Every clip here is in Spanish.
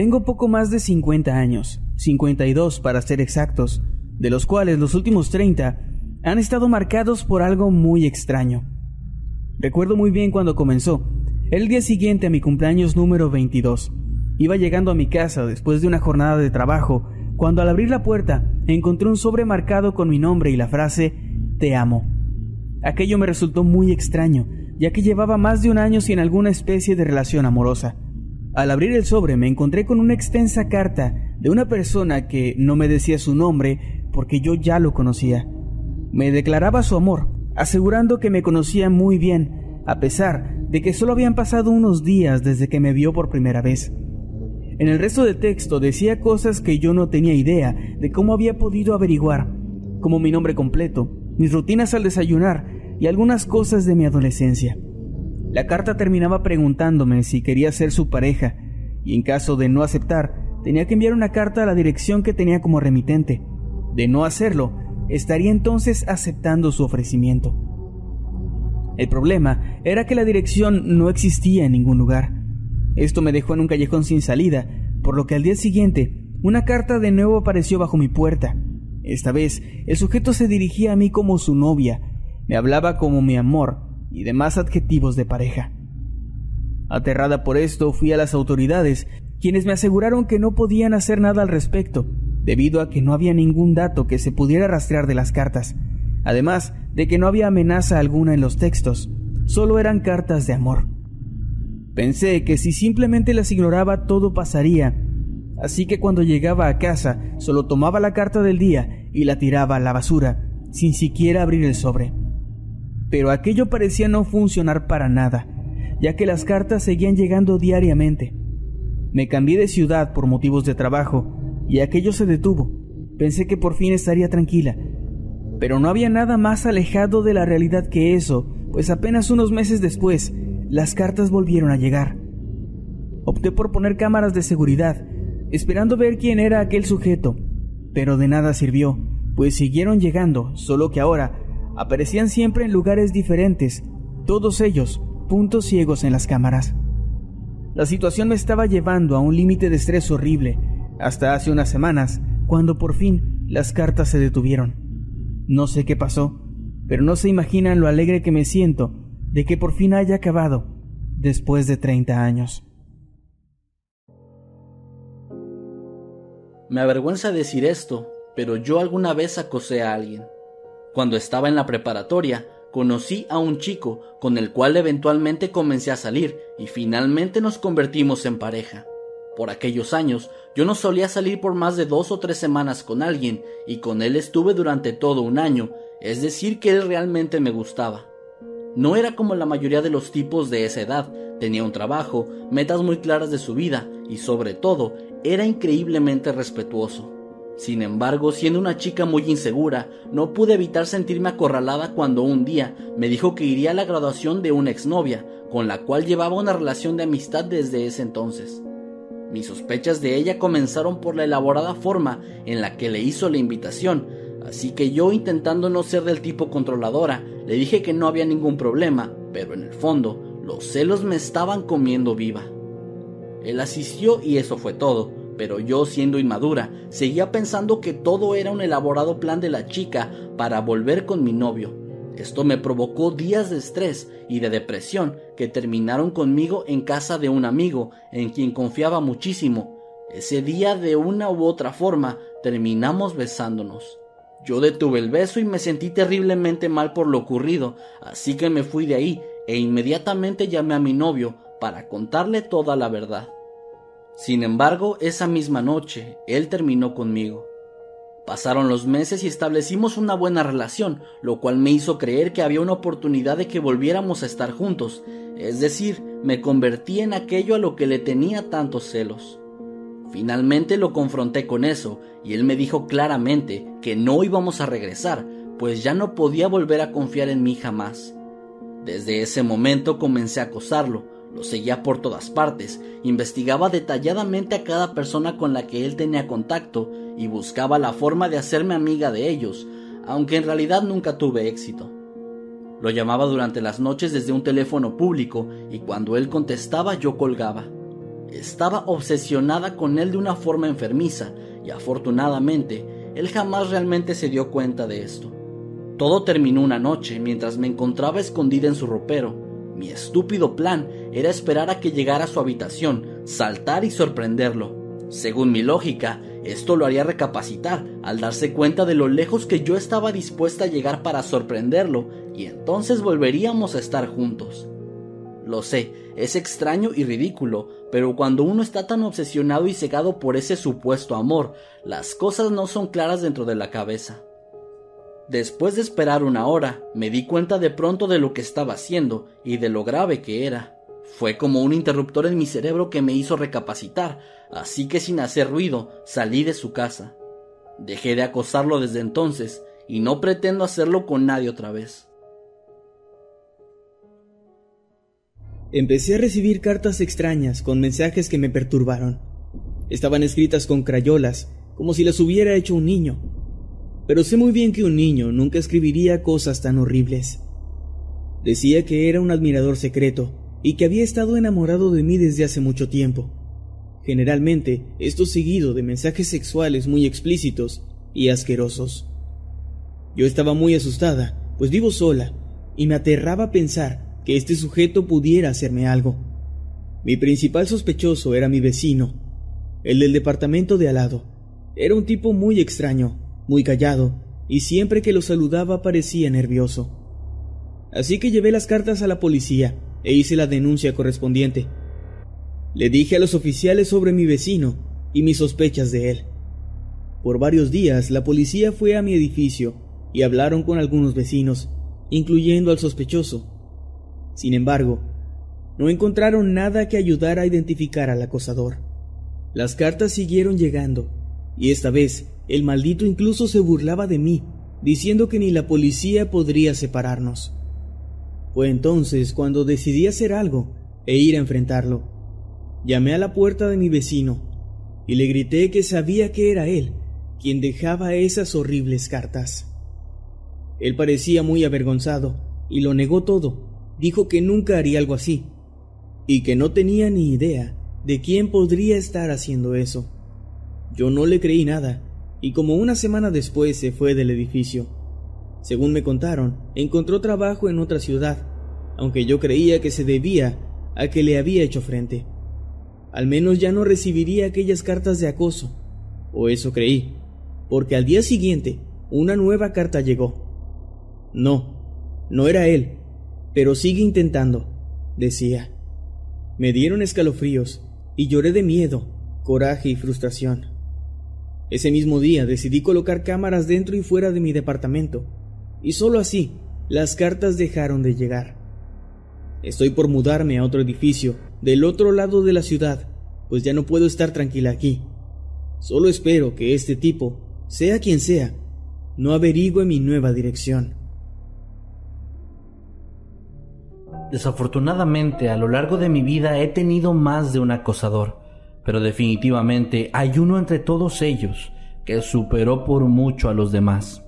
Tengo poco más de 50 años, 52 para ser exactos, de los cuales los últimos 30 han estado marcados por algo muy extraño. Recuerdo muy bien cuando comenzó, el día siguiente a mi cumpleaños número 22. Iba llegando a mi casa después de una jornada de trabajo, cuando al abrir la puerta encontré un sobre marcado con mi nombre y la frase Te amo. Aquello me resultó muy extraño, ya que llevaba más de un año sin alguna especie de relación amorosa. Al abrir el sobre me encontré con una extensa carta de una persona que no me decía su nombre porque yo ya lo conocía. Me declaraba su amor, asegurando que me conocía muy bien, a pesar de que solo habían pasado unos días desde que me vio por primera vez. En el resto del texto decía cosas que yo no tenía idea de cómo había podido averiguar, como mi nombre completo, mis rutinas al desayunar y algunas cosas de mi adolescencia. La carta terminaba preguntándome si quería ser su pareja, y en caso de no aceptar, tenía que enviar una carta a la dirección que tenía como remitente. De no hacerlo, estaría entonces aceptando su ofrecimiento. El problema era que la dirección no existía en ningún lugar. Esto me dejó en un callejón sin salida, por lo que al día siguiente una carta de nuevo apareció bajo mi puerta. Esta vez el sujeto se dirigía a mí como su novia, me hablaba como mi amor y demás adjetivos de pareja. Aterrada por esto, fui a las autoridades, quienes me aseguraron que no podían hacer nada al respecto, debido a que no había ningún dato que se pudiera rastrear de las cartas, además de que no había amenaza alguna en los textos, solo eran cartas de amor. Pensé que si simplemente las ignoraba todo pasaría, así que cuando llegaba a casa solo tomaba la carta del día y la tiraba a la basura, sin siquiera abrir el sobre pero aquello parecía no funcionar para nada, ya que las cartas seguían llegando diariamente. Me cambié de ciudad por motivos de trabajo y aquello se detuvo. Pensé que por fin estaría tranquila, pero no había nada más alejado de la realidad que eso, pues apenas unos meses después, las cartas volvieron a llegar. Opté por poner cámaras de seguridad, esperando ver quién era aquel sujeto, pero de nada sirvió, pues siguieron llegando, solo que ahora aparecían siempre en lugares diferentes, todos ellos puntos ciegos en las cámaras. La situación me estaba llevando a un límite de estrés horrible, hasta hace unas semanas, cuando por fin las cartas se detuvieron. No sé qué pasó, pero no se imaginan lo alegre que me siento de que por fin haya acabado, después de 30 años. Me avergüenza decir esto, pero yo alguna vez acosé a alguien. Cuando estaba en la preparatoria, conocí a un chico con el cual eventualmente comencé a salir y finalmente nos convertimos en pareja. Por aquellos años yo no solía salir por más de dos o tres semanas con alguien y con él estuve durante todo un año, es decir que él realmente me gustaba. No era como la mayoría de los tipos de esa edad, tenía un trabajo, metas muy claras de su vida y sobre todo era increíblemente respetuoso. Sin embargo, siendo una chica muy insegura, no pude evitar sentirme acorralada cuando un día me dijo que iría a la graduación de una exnovia, con la cual llevaba una relación de amistad desde ese entonces. Mis sospechas de ella comenzaron por la elaborada forma en la que le hizo la invitación, así que yo intentando no ser del tipo controladora, le dije que no había ningún problema, pero en el fondo los celos me estaban comiendo viva. Él asistió y eso fue todo, pero yo siendo inmadura, seguía pensando que todo era un elaborado plan de la chica para volver con mi novio. Esto me provocó días de estrés y de depresión que terminaron conmigo en casa de un amigo en quien confiaba muchísimo. Ese día de una u otra forma terminamos besándonos. Yo detuve el beso y me sentí terriblemente mal por lo ocurrido, así que me fui de ahí e inmediatamente llamé a mi novio para contarle toda la verdad. Sin embargo, esa misma noche, él terminó conmigo. Pasaron los meses y establecimos una buena relación, lo cual me hizo creer que había una oportunidad de que volviéramos a estar juntos, es decir, me convertí en aquello a lo que le tenía tantos celos. Finalmente lo confronté con eso, y él me dijo claramente que no íbamos a regresar, pues ya no podía volver a confiar en mí jamás. Desde ese momento comencé a acosarlo, lo seguía por todas partes, investigaba detalladamente a cada persona con la que él tenía contacto y buscaba la forma de hacerme amiga de ellos, aunque en realidad nunca tuve éxito. Lo llamaba durante las noches desde un teléfono público y cuando él contestaba yo colgaba. Estaba obsesionada con él de una forma enfermiza y afortunadamente él jamás realmente se dio cuenta de esto. Todo terminó una noche mientras me encontraba escondida en su ropero mi estúpido plan era esperar a que llegara a su habitación, saltar y sorprenderlo. Según mi lógica, esto lo haría recapacitar al darse cuenta de lo lejos que yo estaba dispuesta a llegar para sorprenderlo y entonces volveríamos a estar juntos. Lo sé, es extraño y ridículo, pero cuando uno está tan obsesionado y cegado por ese supuesto amor, las cosas no son claras dentro de la cabeza. Después de esperar una hora, me di cuenta de pronto de lo que estaba haciendo y de lo grave que era. Fue como un interruptor en mi cerebro que me hizo recapacitar, así que sin hacer ruido salí de su casa. Dejé de acosarlo desde entonces y no pretendo hacerlo con nadie otra vez. Empecé a recibir cartas extrañas con mensajes que me perturbaron. Estaban escritas con crayolas, como si las hubiera hecho un niño pero sé muy bien que un niño nunca escribiría cosas tan horribles. Decía que era un admirador secreto y que había estado enamorado de mí desde hace mucho tiempo. Generalmente, esto seguido de mensajes sexuales muy explícitos y asquerosos. Yo estaba muy asustada, pues vivo sola, y me aterraba pensar que este sujeto pudiera hacerme algo. Mi principal sospechoso era mi vecino, el del departamento de al lado. Era un tipo muy extraño, muy callado, y siempre que lo saludaba parecía nervioso. Así que llevé las cartas a la policía e hice la denuncia correspondiente. Le dije a los oficiales sobre mi vecino y mis sospechas de él. Por varios días la policía fue a mi edificio y hablaron con algunos vecinos, incluyendo al sospechoso. Sin embargo, no encontraron nada que ayudara a identificar al acosador. Las cartas siguieron llegando, y esta vez el maldito incluso se burlaba de mí, diciendo que ni la policía podría separarnos. Fue entonces cuando decidí hacer algo e ir a enfrentarlo. Llamé a la puerta de mi vecino y le grité que sabía que era él quien dejaba esas horribles cartas. Él parecía muy avergonzado y lo negó todo. Dijo que nunca haría algo así y que no tenía ni idea de quién podría estar haciendo eso. Yo no le creí nada y como una semana después se fue del edificio. Según me contaron, encontró trabajo en otra ciudad, aunque yo creía que se debía a que le había hecho frente. Al menos ya no recibiría aquellas cartas de acoso, o eso creí, porque al día siguiente una nueva carta llegó. No, no era él, pero sigue intentando, decía. Me dieron escalofríos y lloré de miedo, coraje y frustración. Ese mismo día decidí colocar cámaras dentro y fuera de mi departamento, y solo así las cartas dejaron de llegar. Estoy por mudarme a otro edificio, del otro lado de la ciudad, pues ya no puedo estar tranquila aquí. Solo espero que este tipo, sea quien sea, no averigüe mi nueva dirección. Desafortunadamente, a lo largo de mi vida he tenido más de un acosador pero definitivamente hay uno entre todos ellos que superó por mucho a los demás.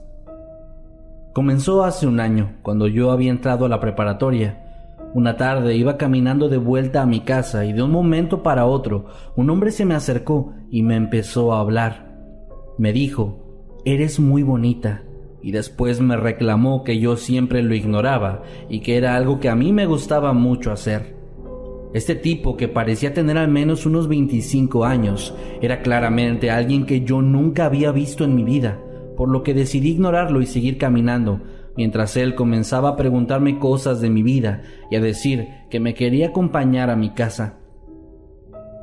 Comenzó hace un año, cuando yo había entrado a la preparatoria. Una tarde iba caminando de vuelta a mi casa y de un momento para otro un hombre se me acercó y me empezó a hablar. Me dijo, eres muy bonita, y después me reclamó que yo siempre lo ignoraba y que era algo que a mí me gustaba mucho hacer. Este tipo, que parecía tener al menos unos 25 años, era claramente alguien que yo nunca había visto en mi vida, por lo que decidí ignorarlo y seguir caminando, mientras él comenzaba a preguntarme cosas de mi vida y a decir que me quería acompañar a mi casa.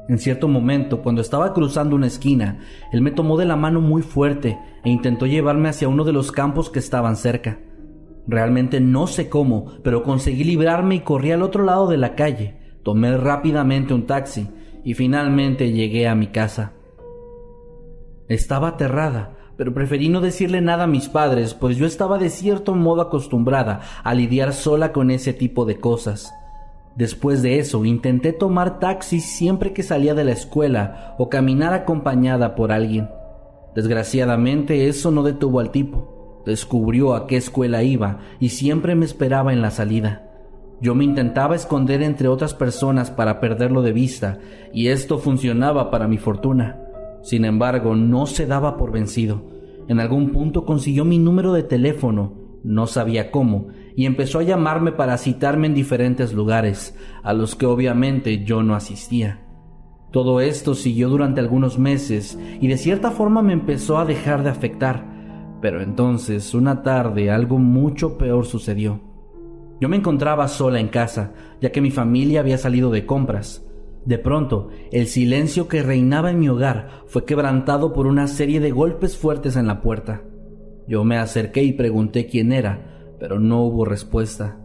En cierto momento, cuando estaba cruzando una esquina, él me tomó de la mano muy fuerte e intentó llevarme hacia uno de los campos que estaban cerca. Realmente no sé cómo, pero conseguí librarme y corrí al otro lado de la calle. Tomé rápidamente un taxi y finalmente llegué a mi casa. Estaba aterrada, pero preferí no decirle nada a mis padres, pues yo estaba de cierto modo acostumbrada a lidiar sola con ese tipo de cosas. Después de eso, intenté tomar taxis siempre que salía de la escuela o caminar acompañada por alguien. Desgraciadamente, eso no detuvo al tipo. Descubrió a qué escuela iba y siempre me esperaba en la salida. Yo me intentaba esconder entre otras personas para perderlo de vista, y esto funcionaba para mi fortuna. Sin embargo, no se daba por vencido. En algún punto consiguió mi número de teléfono, no sabía cómo, y empezó a llamarme para citarme en diferentes lugares, a los que obviamente yo no asistía. Todo esto siguió durante algunos meses y de cierta forma me empezó a dejar de afectar, pero entonces una tarde algo mucho peor sucedió. Yo me encontraba sola en casa, ya que mi familia había salido de compras. De pronto, el silencio que reinaba en mi hogar fue quebrantado por una serie de golpes fuertes en la puerta. Yo me acerqué y pregunté quién era, pero no hubo respuesta.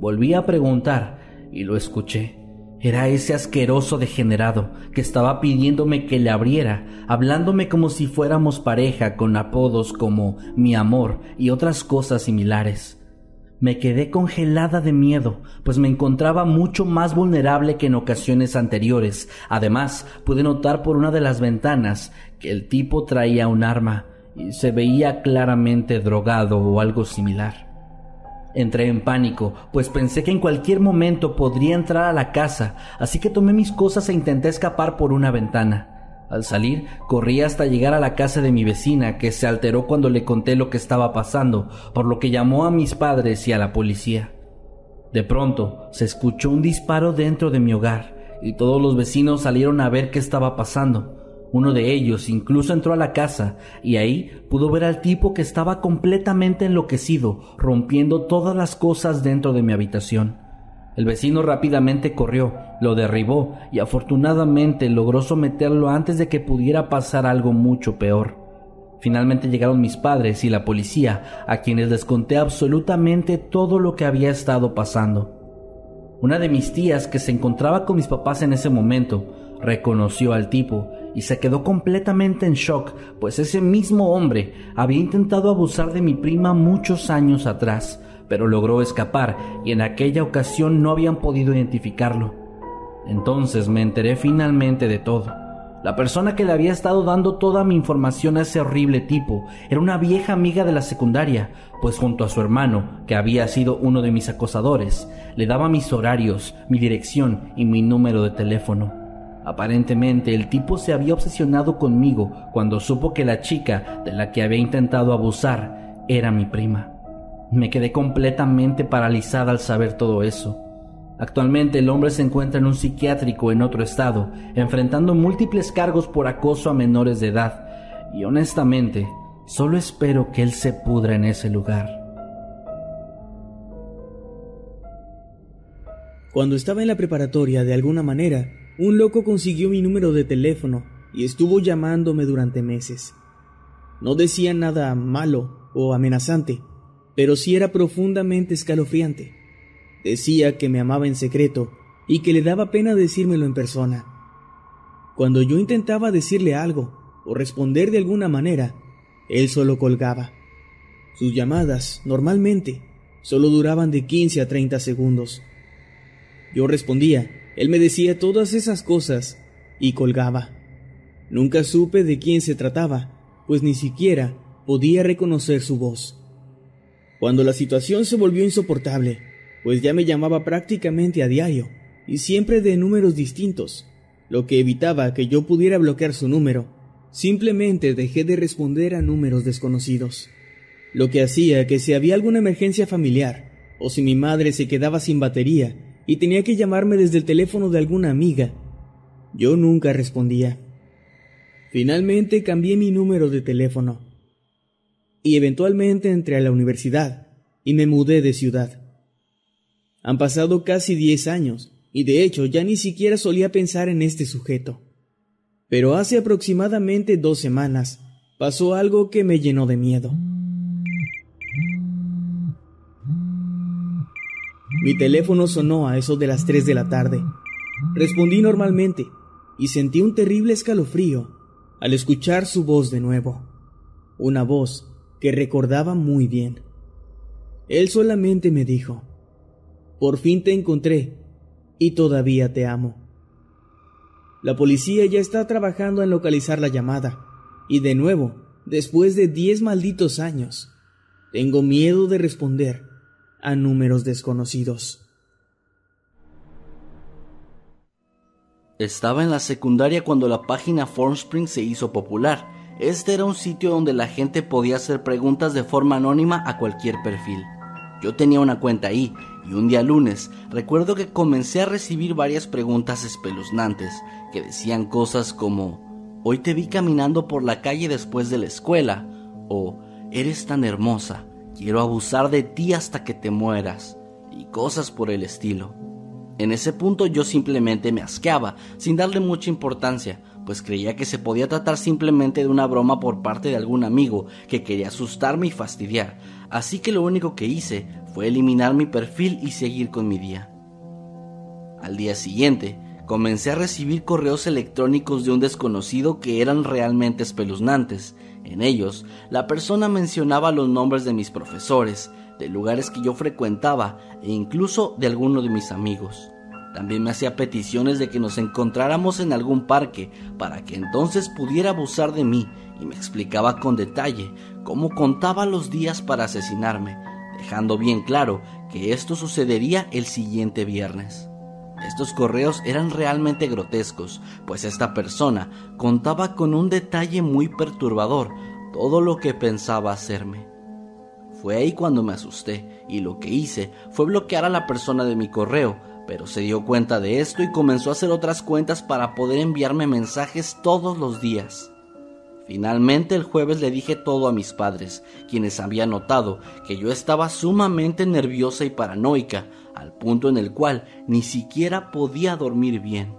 Volví a preguntar y lo escuché. Era ese asqueroso degenerado que estaba pidiéndome que le abriera, hablándome como si fuéramos pareja con apodos como mi amor y otras cosas similares. Me quedé congelada de miedo, pues me encontraba mucho más vulnerable que en ocasiones anteriores. Además, pude notar por una de las ventanas que el tipo traía un arma y se veía claramente drogado o algo similar. Entré en pánico, pues pensé que en cualquier momento podría entrar a la casa, así que tomé mis cosas e intenté escapar por una ventana. Al salir, corrí hasta llegar a la casa de mi vecina, que se alteró cuando le conté lo que estaba pasando, por lo que llamó a mis padres y a la policía. De pronto, se escuchó un disparo dentro de mi hogar, y todos los vecinos salieron a ver qué estaba pasando. Uno de ellos incluso entró a la casa, y ahí pudo ver al tipo que estaba completamente enloquecido, rompiendo todas las cosas dentro de mi habitación. El vecino rápidamente corrió, lo derribó y afortunadamente logró someterlo antes de que pudiera pasar algo mucho peor. Finalmente llegaron mis padres y la policía, a quienes les conté absolutamente todo lo que había estado pasando. Una de mis tías, que se encontraba con mis papás en ese momento, reconoció al tipo y se quedó completamente en shock, pues ese mismo hombre había intentado abusar de mi prima muchos años atrás, pero logró escapar y en aquella ocasión no habían podido identificarlo. Entonces me enteré finalmente de todo. La persona que le había estado dando toda mi información a ese horrible tipo era una vieja amiga de la secundaria, pues junto a su hermano, que había sido uno de mis acosadores, le daba mis horarios, mi dirección y mi número de teléfono. Aparentemente el tipo se había obsesionado conmigo cuando supo que la chica de la que había intentado abusar era mi prima. Me quedé completamente paralizada al saber todo eso. Actualmente el hombre se encuentra en un psiquiátrico en otro estado, enfrentando múltiples cargos por acoso a menores de edad, y honestamente, solo espero que él se pudra en ese lugar. Cuando estaba en la preparatoria, de alguna manera, un loco consiguió mi número de teléfono y estuvo llamándome durante meses. No decía nada malo o amenazante, pero sí era profundamente escalofriante. Decía que me amaba en secreto y que le daba pena decírmelo en persona. Cuando yo intentaba decirle algo o responder de alguna manera, él solo colgaba. Sus llamadas, normalmente, solo duraban de 15 a 30 segundos. Yo respondía, él me decía todas esas cosas y colgaba. Nunca supe de quién se trataba, pues ni siquiera podía reconocer su voz. Cuando la situación se volvió insoportable, pues ya me llamaba prácticamente a diario, y siempre de números distintos, lo que evitaba que yo pudiera bloquear su número, simplemente dejé de responder a números desconocidos, lo que hacía que si había alguna emergencia familiar, o si mi madre se quedaba sin batería y tenía que llamarme desde el teléfono de alguna amiga, yo nunca respondía. Finalmente cambié mi número de teléfono y eventualmente entré a la universidad y me mudé de ciudad. Han pasado casi diez años y de hecho ya ni siquiera solía pensar en este sujeto. Pero hace aproximadamente dos semanas pasó algo que me llenó de miedo. Mi teléfono sonó a eso de las tres de la tarde. Respondí normalmente y sentí un terrible escalofrío al escuchar su voz de nuevo. Una voz que recordaba muy bien. Él solamente me dijo, por fin te encontré y todavía te amo. La policía ya está trabajando en localizar la llamada, y de nuevo, después de diez malditos años, tengo miedo de responder a números desconocidos. Estaba en la secundaria cuando la página Formspring se hizo popular. Este era un sitio donde la gente podía hacer preguntas de forma anónima a cualquier perfil. Yo tenía una cuenta ahí y un día lunes recuerdo que comencé a recibir varias preguntas espeluznantes que decían cosas como Hoy te vi caminando por la calle después de la escuela o Eres tan hermosa, quiero abusar de ti hasta que te mueras y cosas por el estilo. En ese punto yo simplemente me asqueaba, sin darle mucha importancia, pues creía que se podía tratar simplemente de una broma por parte de algún amigo que quería asustarme y fastidiar, así que lo único que hice fue eliminar mi perfil y seguir con mi día. Al día siguiente, comencé a recibir correos electrónicos de un desconocido que eran realmente espeluznantes. En ellos, la persona mencionaba los nombres de mis profesores, de lugares que yo frecuentaba e incluso de alguno de mis amigos. También me hacía peticiones de que nos encontráramos en algún parque para que entonces pudiera abusar de mí y me explicaba con detalle cómo contaba los días para asesinarme, dejando bien claro que esto sucedería el siguiente viernes. Estos correos eran realmente grotescos, pues esta persona contaba con un detalle muy perturbador todo lo que pensaba hacerme. Fue ahí cuando me asusté y lo que hice fue bloquear a la persona de mi correo, pero se dio cuenta de esto y comenzó a hacer otras cuentas para poder enviarme mensajes todos los días. Finalmente el jueves le dije todo a mis padres, quienes habían notado que yo estaba sumamente nerviosa y paranoica, al punto en el cual ni siquiera podía dormir bien.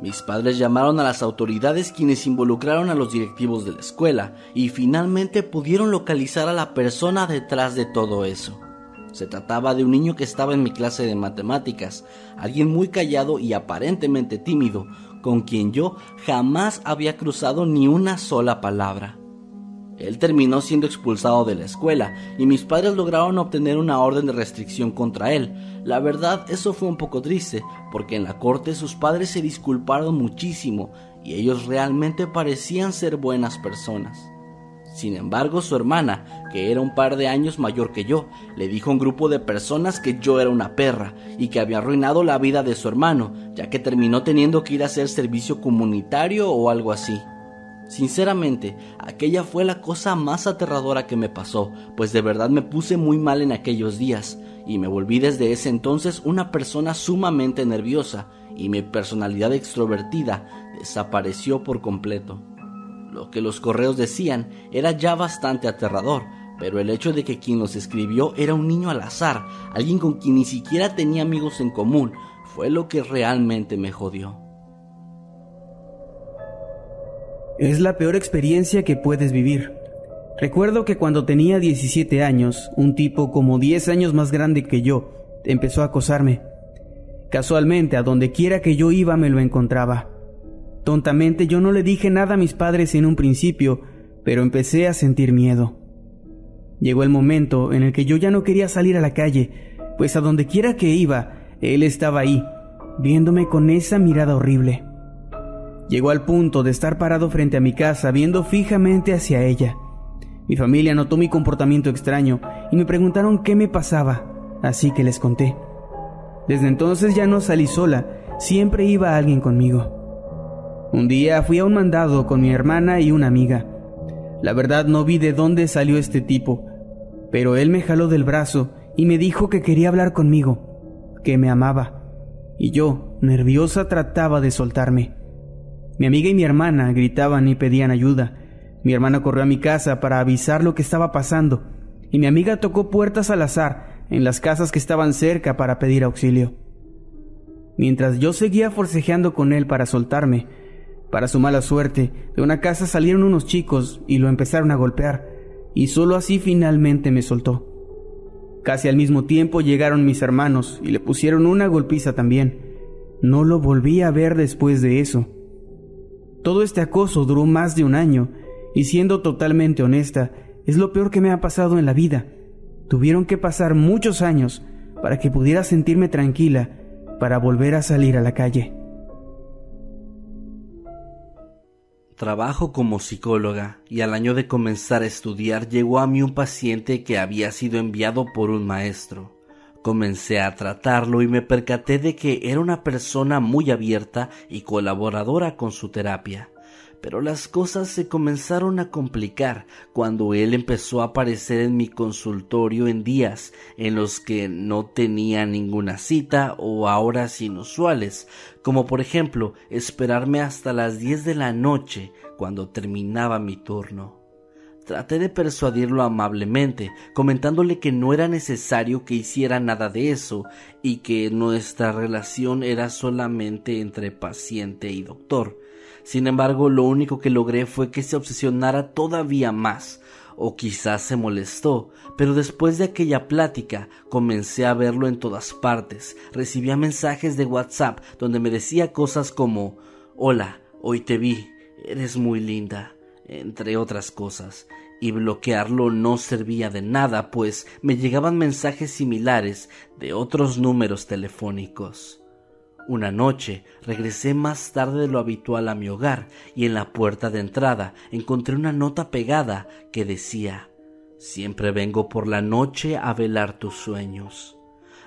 Mis padres llamaron a las autoridades quienes involucraron a los directivos de la escuela y finalmente pudieron localizar a la persona detrás de todo eso. Se trataba de un niño que estaba en mi clase de matemáticas, alguien muy callado y aparentemente tímido, con quien yo jamás había cruzado ni una sola palabra. Él terminó siendo expulsado de la escuela y mis padres lograron obtener una orden de restricción contra él. La verdad, eso fue un poco triste, porque en la corte sus padres se disculparon muchísimo y ellos realmente parecían ser buenas personas. Sin embargo, su hermana, que era un par de años mayor que yo, le dijo a un grupo de personas que yo era una perra y que había arruinado la vida de su hermano, ya que terminó teniendo que ir a hacer servicio comunitario o algo así. Sinceramente, aquella fue la cosa más aterradora que me pasó, pues de verdad me puse muy mal en aquellos días, y me volví desde ese entonces una persona sumamente nerviosa, y mi personalidad extrovertida desapareció por completo. Lo que los correos decían era ya bastante aterrador, pero el hecho de que quien los escribió era un niño al azar, alguien con quien ni siquiera tenía amigos en común, fue lo que realmente me jodió. Es la peor experiencia que puedes vivir. Recuerdo que cuando tenía 17 años, un tipo como 10 años más grande que yo empezó a acosarme. Casualmente, a donde quiera que yo iba me lo encontraba. Tontamente yo no le dije nada a mis padres en un principio, pero empecé a sentir miedo. Llegó el momento en el que yo ya no quería salir a la calle, pues a donde quiera que iba, él estaba ahí, viéndome con esa mirada horrible. Llegó al punto de estar parado frente a mi casa viendo fijamente hacia ella. Mi familia notó mi comportamiento extraño y me preguntaron qué me pasaba, así que les conté. Desde entonces ya no salí sola, siempre iba alguien conmigo. Un día fui a un mandado con mi hermana y una amiga. La verdad no vi de dónde salió este tipo, pero él me jaló del brazo y me dijo que quería hablar conmigo, que me amaba, y yo, nerviosa, trataba de soltarme. Mi amiga y mi hermana gritaban y pedían ayuda. Mi hermana corrió a mi casa para avisar lo que estaba pasando, y mi amiga tocó puertas al azar en las casas que estaban cerca para pedir auxilio. Mientras yo seguía forcejeando con él para soltarme, para su mala suerte, de una casa salieron unos chicos y lo empezaron a golpear, y solo así finalmente me soltó. Casi al mismo tiempo llegaron mis hermanos y le pusieron una golpiza también. No lo volví a ver después de eso. Todo este acoso duró más de un año, y siendo totalmente honesta, es lo peor que me ha pasado en la vida. Tuvieron que pasar muchos años para que pudiera sentirme tranquila para volver a salir a la calle. Trabajo como psicóloga y al año de comenzar a estudiar llegó a mí un paciente que había sido enviado por un maestro. Comencé a tratarlo y me percaté de que era una persona muy abierta y colaboradora con su terapia. Pero las cosas se comenzaron a complicar cuando él empezó a aparecer en mi consultorio en días en los que no tenía ninguna cita o a horas inusuales, como por ejemplo esperarme hasta las 10 de la noche cuando terminaba mi turno. Traté de persuadirlo amablemente, comentándole que no era necesario que hiciera nada de eso y que nuestra relación era solamente entre paciente y doctor, sin embargo, lo único que logré fue que se obsesionara todavía más, o quizás se molestó, pero después de aquella plática comencé a verlo en todas partes. Recibía mensajes de WhatsApp donde me decía cosas como Hola, hoy te vi, eres muy linda, entre otras cosas, y bloquearlo no servía de nada, pues me llegaban mensajes similares de otros números telefónicos. Una noche regresé más tarde de lo habitual a mi hogar y en la puerta de entrada encontré una nota pegada que decía Siempre vengo por la noche a velar tus sueños.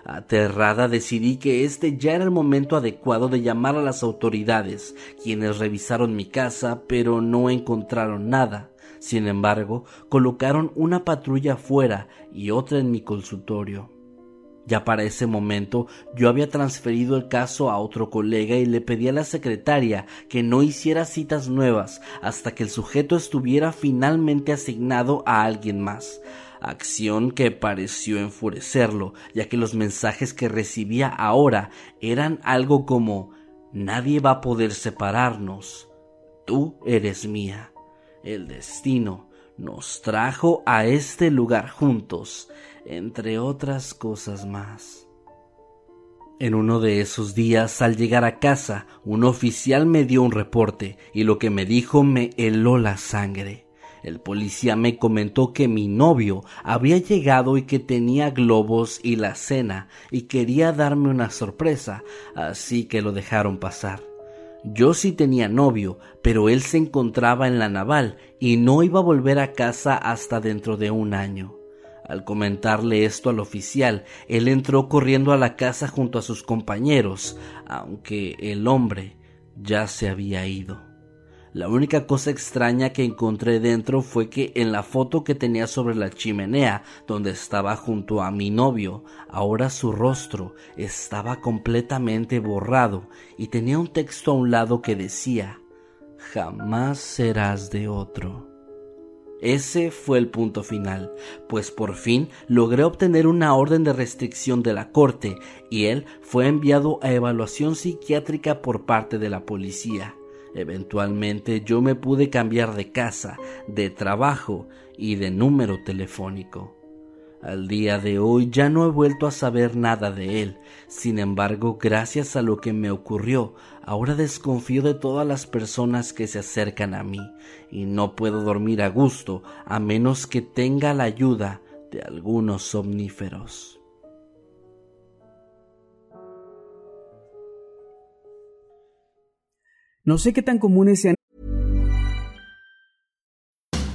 Aterrada decidí que este ya era el momento adecuado de llamar a las autoridades, quienes revisaron mi casa pero no encontraron nada. Sin embargo, colocaron una patrulla afuera y otra en mi consultorio. Ya para ese momento yo había transferido el caso a otro colega y le pedí a la secretaria que no hiciera citas nuevas hasta que el sujeto estuviera finalmente asignado a alguien más, acción que pareció enfurecerlo, ya que los mensajes que recibía ahora eran algo como Nadie va a poder separarnos. Tú eres mía. El destino nos trajo a este lugar juntos entre otras cosas más. En uno de esos días, al llegar a casa, un oficial me dio un reporte y lo que me dijo me heló la sangre. El policía me comentó que mi novio había llegado y que tenía globos y la cena y quería darme una sorpresa, así que lo dejaron pasar. Yo sí tenía novio, pero él se encontraba en la naval y no iba a volver a casa hasta dentro de un año. Al comentarle esto al oficial, él entró corriendo a la casa junto a sus compañeros, aunque el hombre ya se había ido. La única cosa extraña que encontré dentro fue que en la foto que tenía sobre la chimenea donde estaba junto a mi novio, ahora su rostro estaba completamente borrado y tenía un texto a un lado que decía Jamás serás de otro. Ese fue el punto final, pues por fin logré obtener una orden de restricción de la corte y él fue enviado a evaluación psiquiátrica por parte de la policía. Eventualmente yo me pude cambiar de casa, de trabajo y de número telefónico. Al día de hoy ya no he vuelto a saber nada de él. Sin embargo, gracias a lo que me ocurrió, ahora desconfío de todas las personas que se acercan a mí y no puedo dormir a gusto a menos que tenga la ayuda de algunos somníferos. No sé qué tan comunes sean.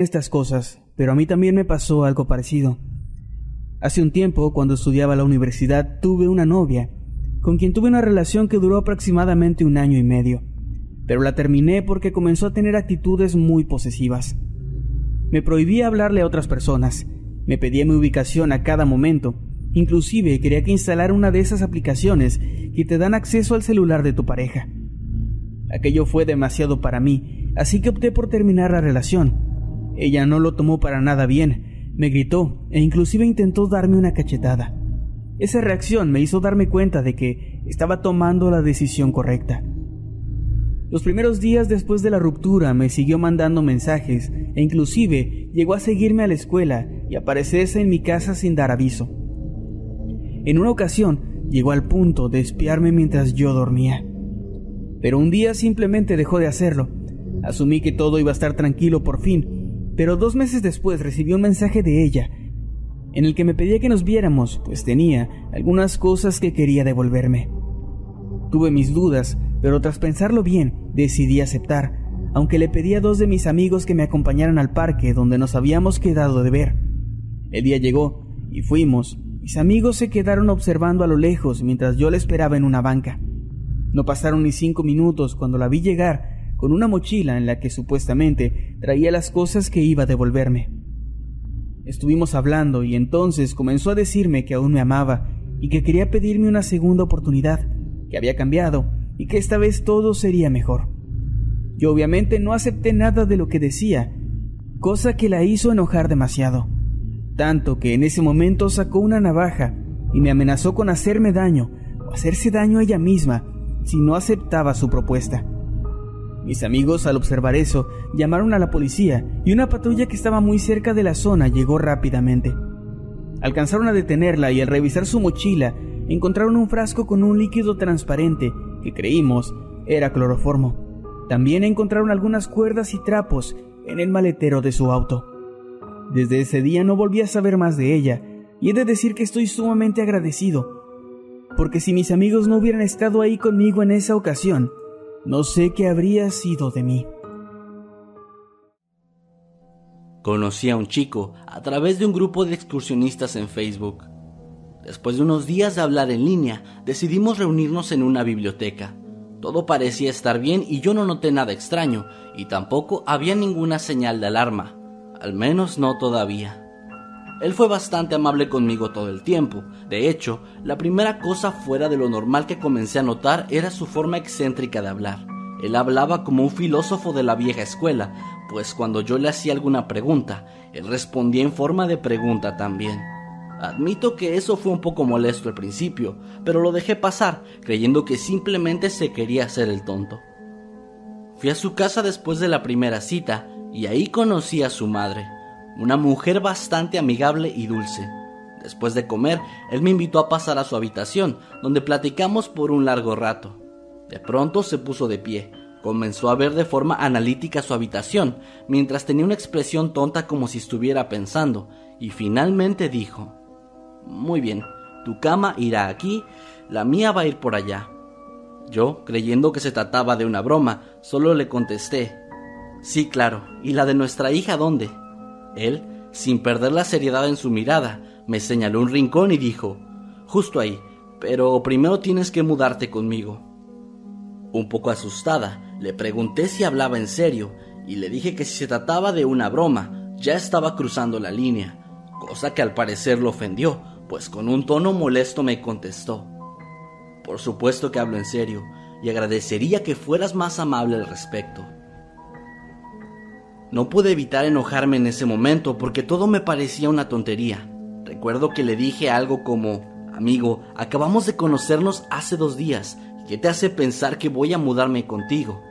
Estas cosas, pero a mí también me pasó algo parecido. Hace un tiempo, cuando estudiaba la universidad, tuve una novia, con quien tuve una relación que duró aproximadamente un año y medio, pero la terminé porque comenzó a tener actitudes muy posesivas. Me prohibía hablarle a otras personas, me pedía mi ubicación a cada momento, inclusive quería que instalara una de esas aplicaciones que te dan acceso al celular de tu pareja. Aquello fue demasiado para mí, así que opté por terminar la relación, ella no lo tomó para nada bien, me gritó e inclusive intentó darme una cachetada. Esa reacción me hizo darme cuenta de que estaba tomando la decisión correcta. Los primeros días después de la ruptura me siguió mandando mensajes e inclusive llegó a seguirme a la escuela y aparecerse en mi casa sin dar aviso. En una ocasión llegó al punto de espiarme mientras yo dormía. Pero un día simplemente dejó de hacerlo. Asumí que todo iba a estar tranquilo por fin pero dos meses después recibí un mensaje de ella en el que me pedía que nos viéramos, pues tenía algunas cosas que quería devolverme. Tuve mis dudas, pero tras pensarlo bien, decidí aceptar, aunque le pedí a dos de mis amigos que me acompañaran al parque donde nos habíamos quedado de ver. El día llegó y fuimos. Mis amigos se quedaron observando a lo lejos mientras yo la esperaba en una banca. No pasaron ni cinco minutos cuando la vi llegar con una mochila en la que supuestamente traía las cosas que iba a devolverme. Estuvimos hablando y entonces comenzó a decirme que aún me amaba y que quería pedirme una segunda oportunidad, que había cambiado y que esta vez todo sería mejor. Yo obviamente no acepté nada de lo que decía, cosa que la hizo enojar demasiado, tanto que en ese momento sacó una navaja y me amenazó con hacerme daño o hacerse daño a ella misma si no aceptaba su propuesta. Mis amigos, al observar eso, llamaron a la policía y una patrulla que estaba muy cerca de la zona llegó rápidamente. Alcanzaron a detenerla y al revisar su mochila encontraron un frasco con un líquido transparente que creímos era cloroformo. También encontraron algunas cuerdas y trapos en el maletero de su auto. Desde ese día no volví a saber más de ella y he de decir que estoy sumamente agradecido, porque si mis amigos no hubieran estado ahí conmigo en esa ocasión, no sé qué habría sido de mí. Conocí a un chico a través de un grupo de excursionistas en Facebook. Después de unos días de hablar en línea, decidimos reunirnos en una biblioteca. Todo parecía estar bien y yo no noté nada extraño, y tampoco había ninguna señal de alarma, al menos no todavía. Él fue bastante amable conmigo todo el tiempo. De hecho, la primera cosa fuera de lo normal que comencé a notar era su forma excéntrica de hablar. Él hablaba como un filósofo de la vieja escuela, pues cuando yo le hacía alguna pregunta, él respondía en forma de pregunta también. Admito que eso fue un poco molesto al principio, pero lo dejé pasar, creyendo que simplemente se quería hacer el tonto. Fui a su casa después de la primera cita y ahí conocí a su madre una mujer bastante amigable y dulce. Después de comer, él me invitó a pasar a su habitación, donde platicamos por un largo rato. De pronto se puso de pie, comenzó a ver de forma analítica su habitación, mientras tenía una expresión tonta como si estuviera pensando, y finalmente dijo, Muy bien, tu cama irá aquí, la mía va a ir por allá. Yo, creyendo que se trataba de una broma, solo le contesté, Sí, claro, ¿y la de nuestra hija dónde? Él, sin perder la seriedad en su mirada, me señaló un rincón y dijo, justo ahí, pero primero tienes que mudarte conmigo. Un poco asustada, le pregunté si hablaba en serio y le dije que si se trataba de una broma, ya estaba cruzando la línea, cosa que al parecer lo ofendió, pues con un tono molesto me contestó. Por supuesto que hablo en serio, y agradecería que fueras más amable al respecto. No pude evitar enojarme en ese momento porque todo me parecía una tontería. Recuerdo que le dije algo como, amigo, acabamos de conocernos hace dos días, ¿qué te hace pensar que voy a mudarme contigo?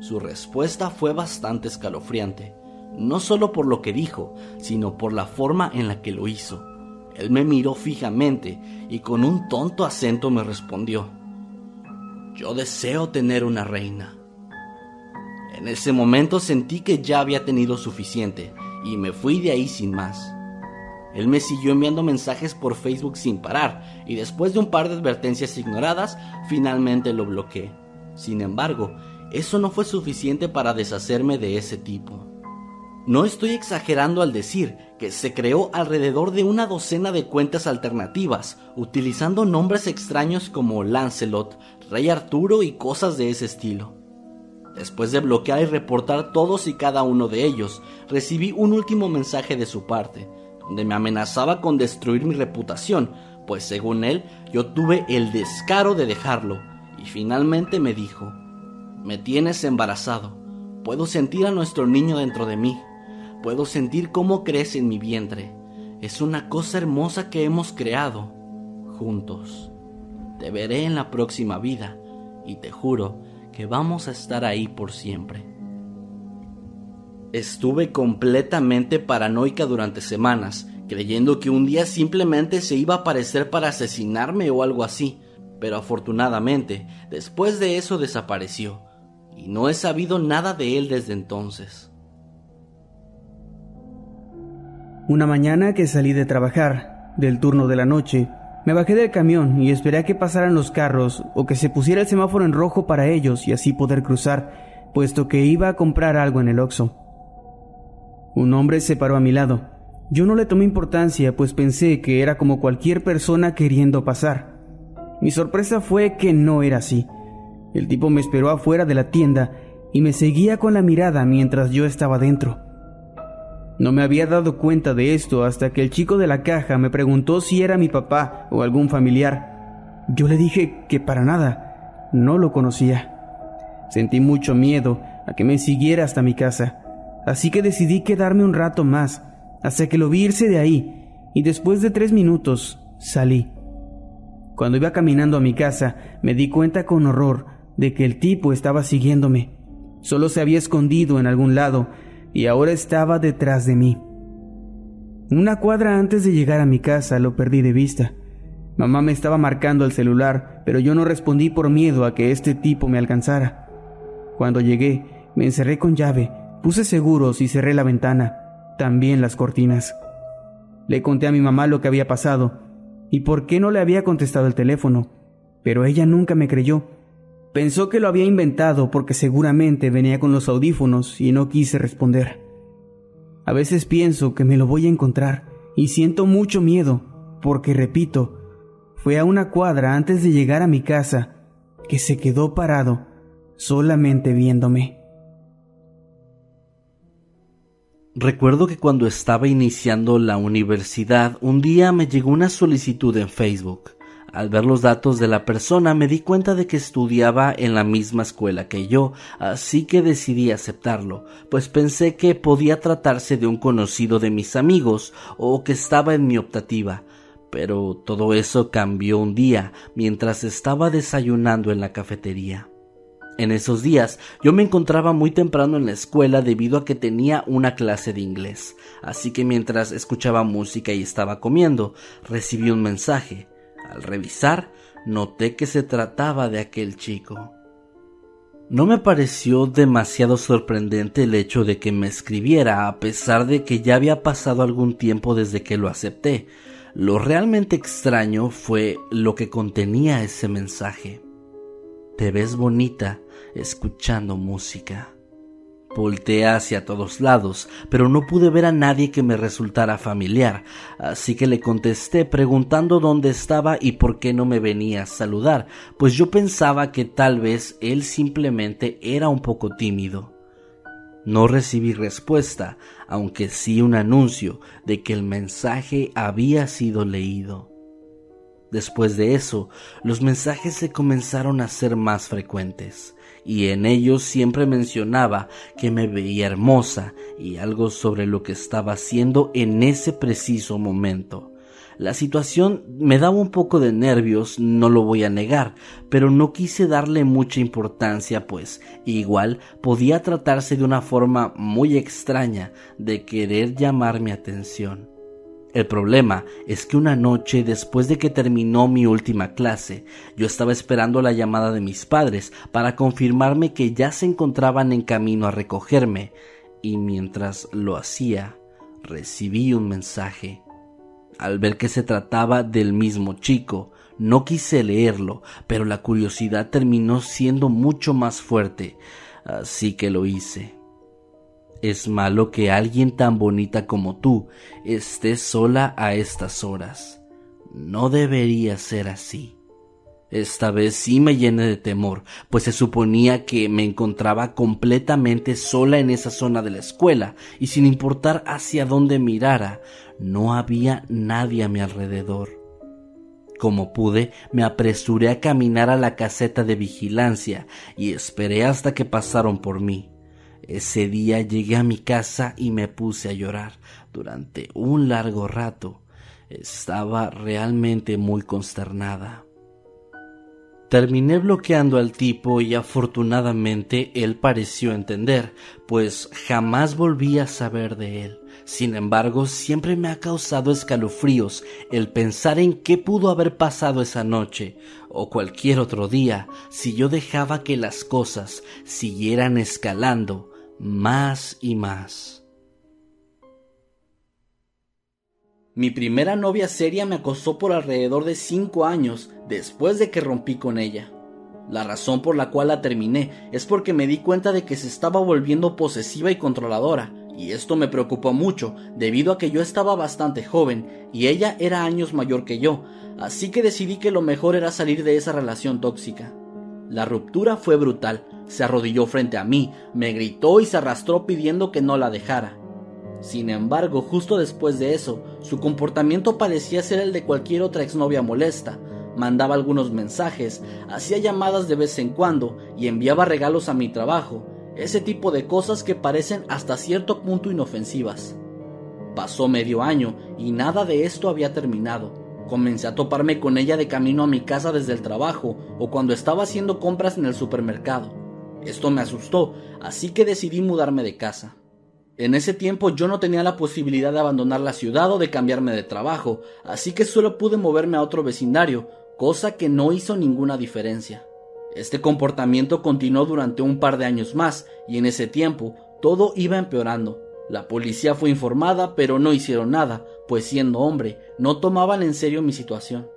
Su respuesta fue bastante escalofriante, no solo por lo que dijo, sino por la forma en la que lo hizo. Él me miró fijamente y con un tonto acento me respondió, Yo deseo tener una reina. En ese momento sentí que ya había tenido suficiente y me fui de ahí sin más. Él me siguió enviando mensajes por Facebook sin parar y después de un par de advertencias ignoradas, finalmente lo bloqueé. Sin embargo, eso no fue suficiente para deshacerme de ese tipo. No estoy exagerando al decir que se creó alrededor de una docena de cuentas alternativas, utilizando nombres extraños como Lancelot, Rey Arturo y cosas de ese estilo. Después de bloquear y reportar todos y cada uno de ellos, recibí un último mensaje de su parte, donde me amenazaba con destruir mi reputación, pues según él yo tuve el descaro de dejarlo, y finalmente me dijo, me tienes embarazado, puedo sentir a nuestro niño dentro de mí, Puedo sentir cómo crece en mi vientre. Es una cosa hermosa que hemos creado juntos. Te veré en la próxima vida y te juro que vamos a estar ahí por siempre. Estuve completamente paranoica durante semanas, creyendo que un día simplemente se iba a aparecer para asesinarme o algo así, pero afortunadamente después de eso desapareció, y no he sabido nada de él desde entonces. Una mañana que salí de trabajar, del turno de la noche, me bajé del camión y esperé a que pasaran los carros o que se pusiera el semáforo en rojo para ellos y así poder cruzar, puesto que iba a comprar algo en el Oxxo. Un hombre se paró a mi lado. Yo no le tomé importancia, pues pensé que era como cualquier persona queriendo pasar. Mi sorpresa fue que no era así. El tipo me esperó afuera de la tienda y me seguía con la mirada mientras yo estaba dentro. No me había dado cuenta de esto hasta que el chico de la caja me preguntó si era mi papá o algún familiar. Yo le dije que para nada, no lo conocía. Sentí mucho miedo a que me siguiera hasta mi casa, así que decidí quedarme un rato más, hasta que lo vi irse de ahí, y después de tres minutos salí. Cuando iba caminando a mi casa, me di cuenta con horror de que el tipo estaba siguiéndome. Solo se había escondido en algún lado, y ahora estaba detrás de mí. Una cuadra antes de llegar a mi casa lo perdí de vista. Mamá me estaba marcando el celular, pero yo no respondí por miedo a que este tipo me alcanzara. Cuando llegué, me encerré con llave, puse seguros y cerré la ventana, también las cortinas. Le conté a mi mamá lo que había pasado y por qué no le había contestado el teléfono, pero ella nunca me creyó Pensó que lo había inventado porque seguramente venía con los audífonos y no quise responder. A veces pienso que me lo voy a encontrar y siento mucho miedo porque, repito, fue a una cuadra antes de llegar a mi casa que se quedó parado solamente viéndome. Recuerdo que cuando estaba iniciando la universidad, un día me llegó una solicitud en Facebook al ver los datos de la persona me di cuenta de que estudiaba en la misma escuela que yo, así que decidí aceptarlo, pues pensé que podía tratarse de un conocido de mis amigos o que estaba en mi optativa. Pero todo eso cambió un día mientras estaba desayunando en la cafetería. En esos días yo me encontraba muy temprano en la escuela debido a que tenía una clase de inglés, así que mientras escuchaba música y estaba comiendo, recibí un mensaje. Al revisar, noté que se trataba de aquel chico. No me pareció demasiado sorprendente el hecho de que me escribiera a pesar de que ya había pasado algún tiempo desde que lo acepté. Lo realmente extraño fue lo que contenía ese mensaje. Te ves bonita escuchando música. Volté hacia todos lados, pero no pude ver a nadie que me resultara familiar, así que le contesté preguntando dónde estaba y por qué no me venía a saludar, pues yo pensaba que tal vez él simplemente era un poco tímido. No recibí respuesta, aunque sí un anuncio de que el mensaje había sido leído. Después de eso, los mensajes se comenzaron a ser más frecuentes y en ellos siempre mencionaba que me veía hermosa y algo sobre lo que estaba haciendo en ese preciso momento. La situación me daba un poco de nervios, no lo voy a negar, pero no quise darle mucha importancia, pues igual podía tratarse de una forma muy extraña de querer llamar mi atención. El problema es que una noche después de que terminó mi última clase, yo estaba esperando la llamada de mis padres para confirmarme que ya se encontraban en camino a recogerme, y mientras lo hacía, recibí un mensaje. Al ver que se trataba del mismo chico, no quise leerlo, pero la curiosidad terminó siendo mucho más fuerte, así que lo hice. Es malo que alguien tan bonita como tú esté sola a estas horas. No debería ser así. Esta vez sí me llené de temor, pues se suponía que me encontraba completamente sola en esa zona de la escuela, y sin importar hacia dónde mirara, no había nadie a mi alrededor. Como pude, me apresuré a caminar a la caseta de vigilancia y esperé hasta que pasaron por mí. Ese día llegué a mi casa y me puse a llorar durante un largo rato. Estaba realmente muy consternada. Terminé bloqueando al tipo y afortunadamente él pareció entender, pues jamás volví a saber de él. Sin embargo, siempre me ha causado escalofríos el pensar en qué pudo haber pasado esa noche o cualquier otro día si yo dejaba que las cosas siguieran escalando más y más. Mi primera novia seria me acosó por alrededor de cinco años después de que rompí con ella. La razón por la cual la terminé es porque me di cuenta de que se estaba volviendo posesiva y controladora, y esto me preocupó mucho debido a que yo estaba bastante joven y ella era años mayor que yo, así que decidí que lo mejor era salir de esa relación tóxica. La ruptura fue brutal, se arrodilló frente a mí, me gritó y se arrastró pidiendo que no la dejara. Sin embargo, justo después de eso, su comportamiento parecía ser el de cualquier otra exnovia molesta. Mandaba algunos mensajes, hacía llamadas de vez en cuando y enviaba regalos a mi trabajo, ese tipo de cosas que parecen hasta cierto punto inofensivas. Pasó medio año y nada de esto había terminado. Comencé a toparme con ella de camino a mi casa desde el trabajo o cuando estaba haciendo compras en el supermercado. Esto me asustó, así que decidí mudarme de casa. En ese tiempo yo no tenía la posibilidad de abandonar la ciudad o de cambiarme de trabajo, así que solo pude moverme a otro vecindario, cosa que no hizo ninguna diferencia. Este comportamiento continuó durante un par de años más, y en ese tiempo todo iba empeorando. La policía fue informada, pero no hicieron nada, pues siendo hombre, no tomaban en serio mi situación.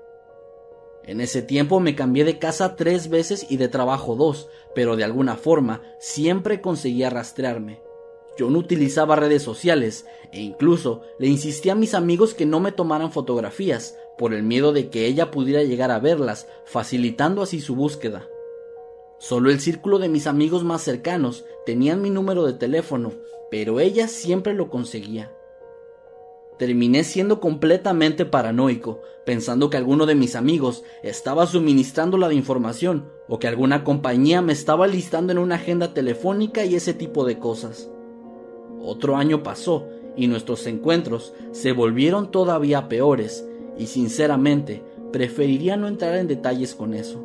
En ese tiempo me cambié de casa tres veces y de trabajo dos, pero de alguna forma siempre conseguía rastrearme. Yo no utilizaba redes sociales e incluso le insistí a mis amigos que no me tomaran fotografías por el miedo de que ella pudiera llegar a verlas, facilitando así su búsqueda. Solo el círculo de mis amigos más cercanos tenían mi número de teléfono, pero ella siempre lo conseguía. Terminé siendo completamente paranoico, pensando que alguno de mis amigos estaba suministrando la información o que alguna compañía me estaba listando en una agenda telefónica y ese tipo de cosas. Otro año pasó y nuestros encuentros se volvieron todavía peores y sinceramente preferiría no entrar en detalles con eso.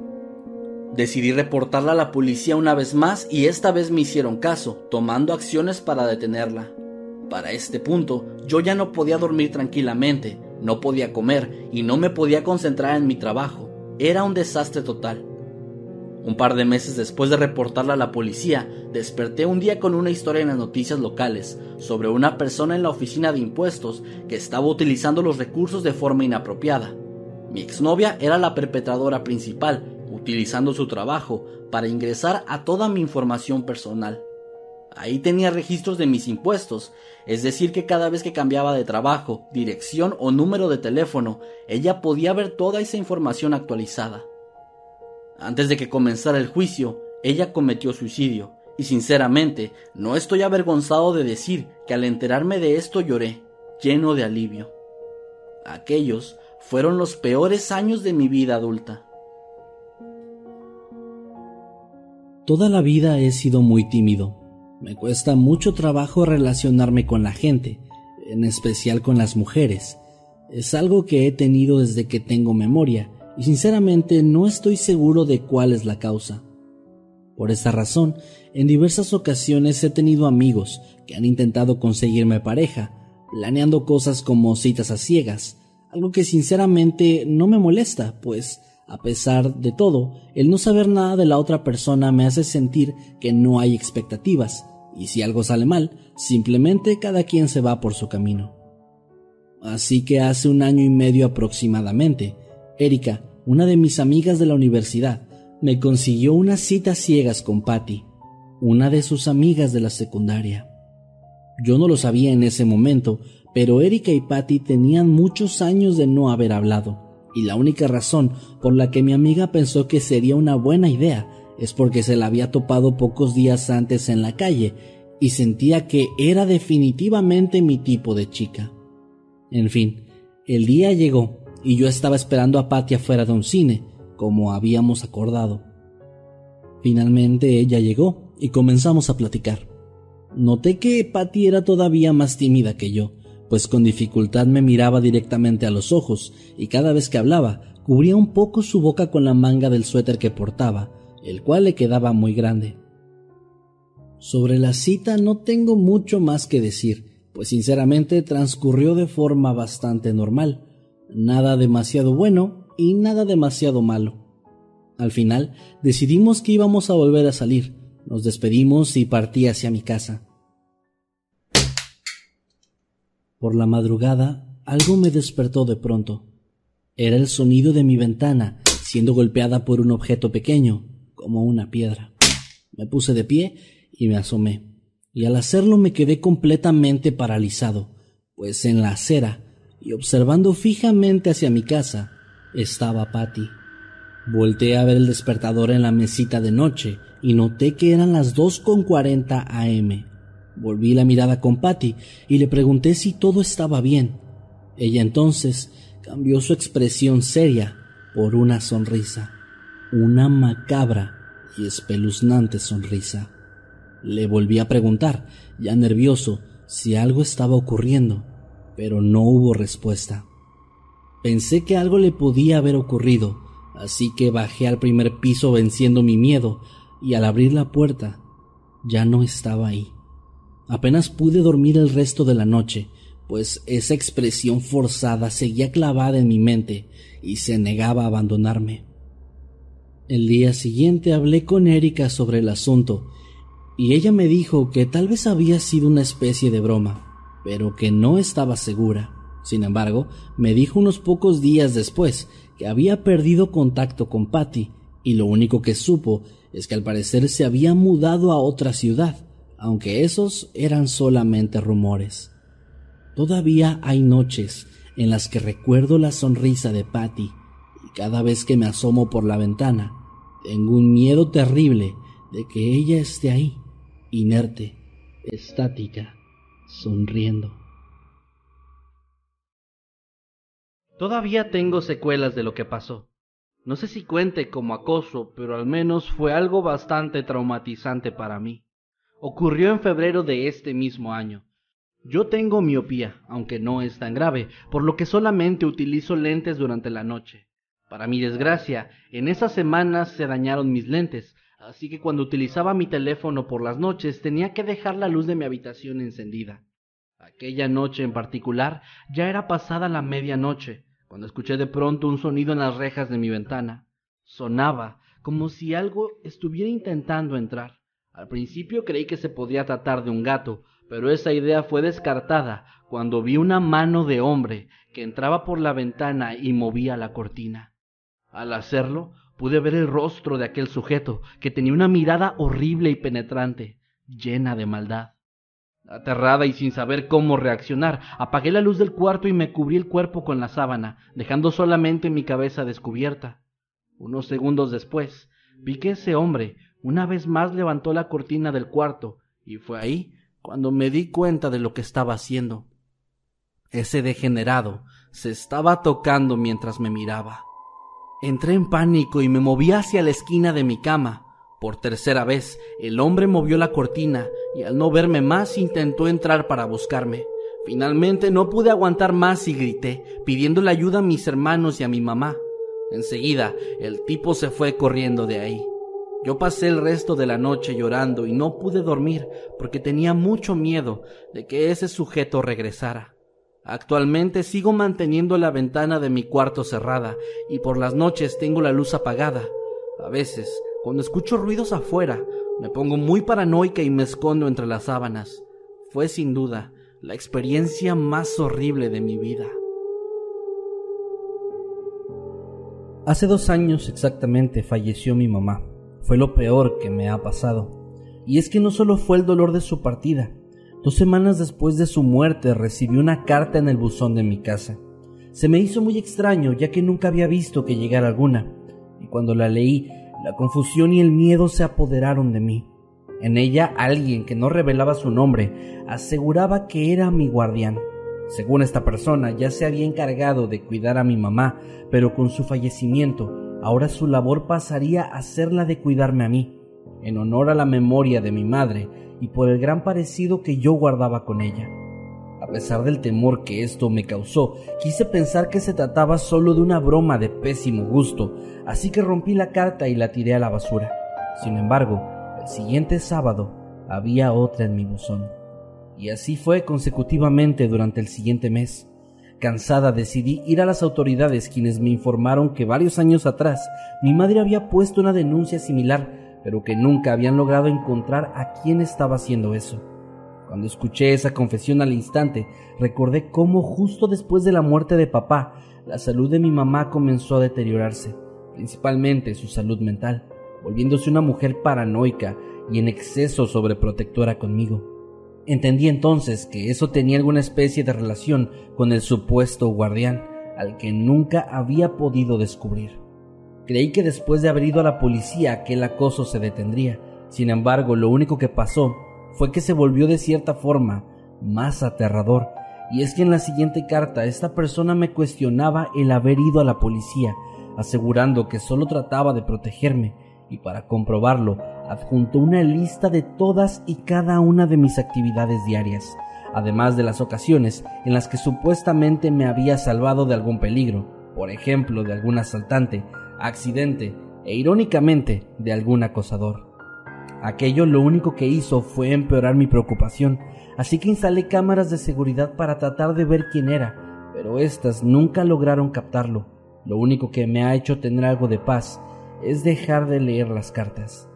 Decidí reportarla a la policía una vez más y esta vez me hicieron caso, tomando acciones para detenerla. Para este punto, yo ya no podía dormir tranquilamente, no podía comer y no me podía concentrar en mi trabajo. Era un desastre total. Un par de meses después de reportarla a la policía, desperté un día con una historia en las noticias locales sobre una persona en la oficina de impuestos que estaba utilizando los recursos de forma inapropiada. Mi exnovia era la perpetradora principal, utilizando su trabajo para ingresar a toda mi información personal. Ahí tenía registros de mis impuestos, es decir que cada vez que cambiaba de trabajo, dirección o número de teléfono, ella podía ver toda esa información actualizada. Antes de que comenzara el juicio, ella cometió suicidio, y sinceramente no estoy avergonzado de decir que al enterarme de esto lloré, lleno de alivio. Aquellos fueron los peores años de mi vida adulta. Toda la vida he sido muy tímido me cuesta mucho trabajo relacionarme con la gente, en especial con las mujeres. Es algo que he tenido desde que tengo memoria y sinceramente no estoy seguro de cuál es la causa. Por esta razón, en diversas ocasiones he tenido amigos que han intentado conseguirme pareja, planeando cosas como citas a ciegas, algo que sinceramente no me molesta, pues a pesar de todo, el no saber nada de la otra persona me hace sentir que no hay expectativas, y si algo sale mal, simplemente cada quien se va por su camino. Así que hace un año y medio aproximadamente, Erika, una de mis amigas de la universidad, me consiguió unas citas ciegas con Patty, una de sus amigas de la secundaria. Yo no lo sabía en ese momento, pero Erika y Patty tenían muchos años de no haber hablado y la única razón por la que mi amiga pensó que sería una buena idea es porque se la había topado pocos días antes en la calle y sentía que era definitivamente mi tipo de chica. En fin, el día llegó y yo estaba esperando a Patty afuera de un cine, como habíamos acordado. Finalmente ella llegó y comenzamos a platicar. Noté que Patty era todavía más tímida que yo, pues con dificultad me miraba directamente a los ojos y cada vez que hablaba cubría un poco su boca con la manga del suéter que portaba, el cual le quedaba muy grande. Sobre la cita no tengo mucho más que decir, pues sinceramente transcurrió de forma bastante normal, nada demasiado bueno y nada demasiado malo. Al final decidimos que íbamos a volver a salir, nos despedimos y partí hacia mi casa. Por la madrugada, algo me despertó de pronto. Era el sonido de mi ventana siendo golpeada por un objeto pequeño, como una piedra. Me puse de pie y me asomé, y al hacerlo me quedé completamente paralizado, pues en la acera y observando fijamente hacia mi casa estaba Patty. Volté a ver el despertador en la mesita de noche y noté que eran las dos con cuarenta AM. Volví la mirada con Patty y le pregunté si todo estaba bien. Ella entonces cambió su expresión seria por una sonrisa, una macabra y espeluznante sonrisa. Le volví a preguntar, ya nervioso, si algo estaba ocurriendo, pero no hubo respuesta. Pensé que algo le podía haber ocurrido, así que bajé al primer piso venciendo mi miedo, y al abrir la puerta ya no estaba ahí. Apenas pude dormir el resto de la noche, pues esa expresión forzada seguía clavada en mi mente y se negaba a abandonarme. El día siguiente hablé con Erika sobre el asunto y ella me dijo que tal vez había sido una especie de broma, pero que no estaba segura. Sin embargo, me dijo unos pocos días después que había perdido contacto con Patty y lo único que supo es que al parecer se había mudado a otra ciudad aunque esos eran solamente rumores. Todavía hay noches en las que recuerdo la sonrisa de Patty y cada vez que me asomo por la ventana tengo un miedo terrible de que ella esté ahí, inerte, estática, sonriendo. Todavía tengo secuelas de lo que pasó. No sé si cuente como acoso, pero al menos fue algo bastante traumatizante para mí. Ocurrió en febrero de este mismo año. Yo tengo miopía, aunque no es tan grave, por lo que solamente utilizo lentes durante la noche. Para mi desgracia, en esas semanas se dañaron mis lentes, así que cuando utilizaba mi teléfono por las noches tenía que dejar la luz de mi habitación encendida. Aquella noche en particular ya era pasada la medianoche, cuando escuché de pronto un sonido en las rejas de mi ventana. Sonaba como si algo estuviera intentando entrar. Al principio creí que se podía tratar de un gato, pero esa idea fue descartada cuando vi una mano de hombre que entraba por la ventana y movía la cortina. Al hacerlo, pude ver el rostro de aquel sujeto, que tenía una mirada horrible y penetrante, llena de maldad. Aterrada y sin saber cómo reaccionar, apagué la luz del cuarto y me cubrí el cuerpo con la sábana, dejando solamente mi cabeza descubierta. Unos segundos después, vi que ese hombre una vez más levantó la cortina del cuarto, y fue ahí cuando me di cuenta de lo que estaba haciendo. Ese degenerado se estaba tocando mientras me miraba. Entré en pánico y me moví hacia la esquina de mi cama. Por tercera vez, el hombre movió la cortina y al no verme más intentó entrar para buscarme. Finalmente no pude aguantar más y grité, pidiéndole ayuda a mis hermanos y a mi mamá. Enseguida, el tipo se fue corriendo de ahí. Yo pasé el resto de la noche llorando y no pude dormir porque tenía mucho miedo de que ese sujeto regresara. Actualmente sigo manteniendo la ventana de mi cuarto cerrada y por las noches tengo la luz apagada. A veces, cuando escucho ruidos afuera, me pongo muy paranoica y me escondo entre las sábanas. Fue sin duda la experiencia más horrible de mi vida. Hace dos años exactamente falleció mi mamá. Fue lo peor que me ha pasado. Y es que no solo fue el dolor de su partida. Dos semanas después de su muerte recibí una carta en el buzón de mi casa. Se me hizo muy extraño ya que nunca había visto que llegara alguna. Y cuando la leí, la confusión y el miedo se apoderaron de mí. En ella alguien que no revelaba su nombre aseguraba que era mi guardián. Según esta persona, ya se había encargado de cuidar a mi mamá, pero con su fallecimiento, ahora su labor pasaría a ser la de cuidarme a mí, en honor a la memoria de mi madre y por el gran parecido que yo guardaba con ella. A pesar del temor que esto me causó, quise pensar que se trataba solo de una broma de pésimo gusto, así que rompí la carta y la tiré a la basura. Sin embargo, el siguiente sábado había otra en mi buzón. Y así fue consecutivamente durante el siguiente mes. Cansada decidí ir a las autoridades quienes me informaron que varios años atrás mi madre había puesto una denuncia similar, pero que nunca habían logrado encontrar a quién estaba haciendo eso. Cuando escuché esa confesión al instante, recordé cómo justo después de la muerte de papá, la salud de mi mamá comenzó a deteriorarse, principalmente su salud mental, volviéndose una mujer paranoica y en exceso sobreprotectora conmigo. Entendí entonces que eso tenía alguna especie de relación con el supuesto guardián, al que nunca había podido descubrir. Creí que después de haber ido a la policía aquel acoso se detendría. Sin embargo, lo único que pasó fue que se volvió de cierta forma más aterrador. Y es que en la siguiente carta esta persona me cuestionaba el haber ido a la policía, asegurando que solo trataba de protegerme, y para comprobarlo adjuntó una lista de todas y cada una de mis actividades diarias, además de las ocasiones en las que supuestamente me había salvado de algún peligro, por ejemplo de algún asaltante, accidente e irónicamente de algún acosador. Aquello lo único que hizo fue empeorar mi preocupación, así que instalé cámaras de seguridad para tratar de ver quién era, pero éstas nunca lograron captarlo. Lo único que me ha hecho tener algo de paz es dejar de leer las cartas.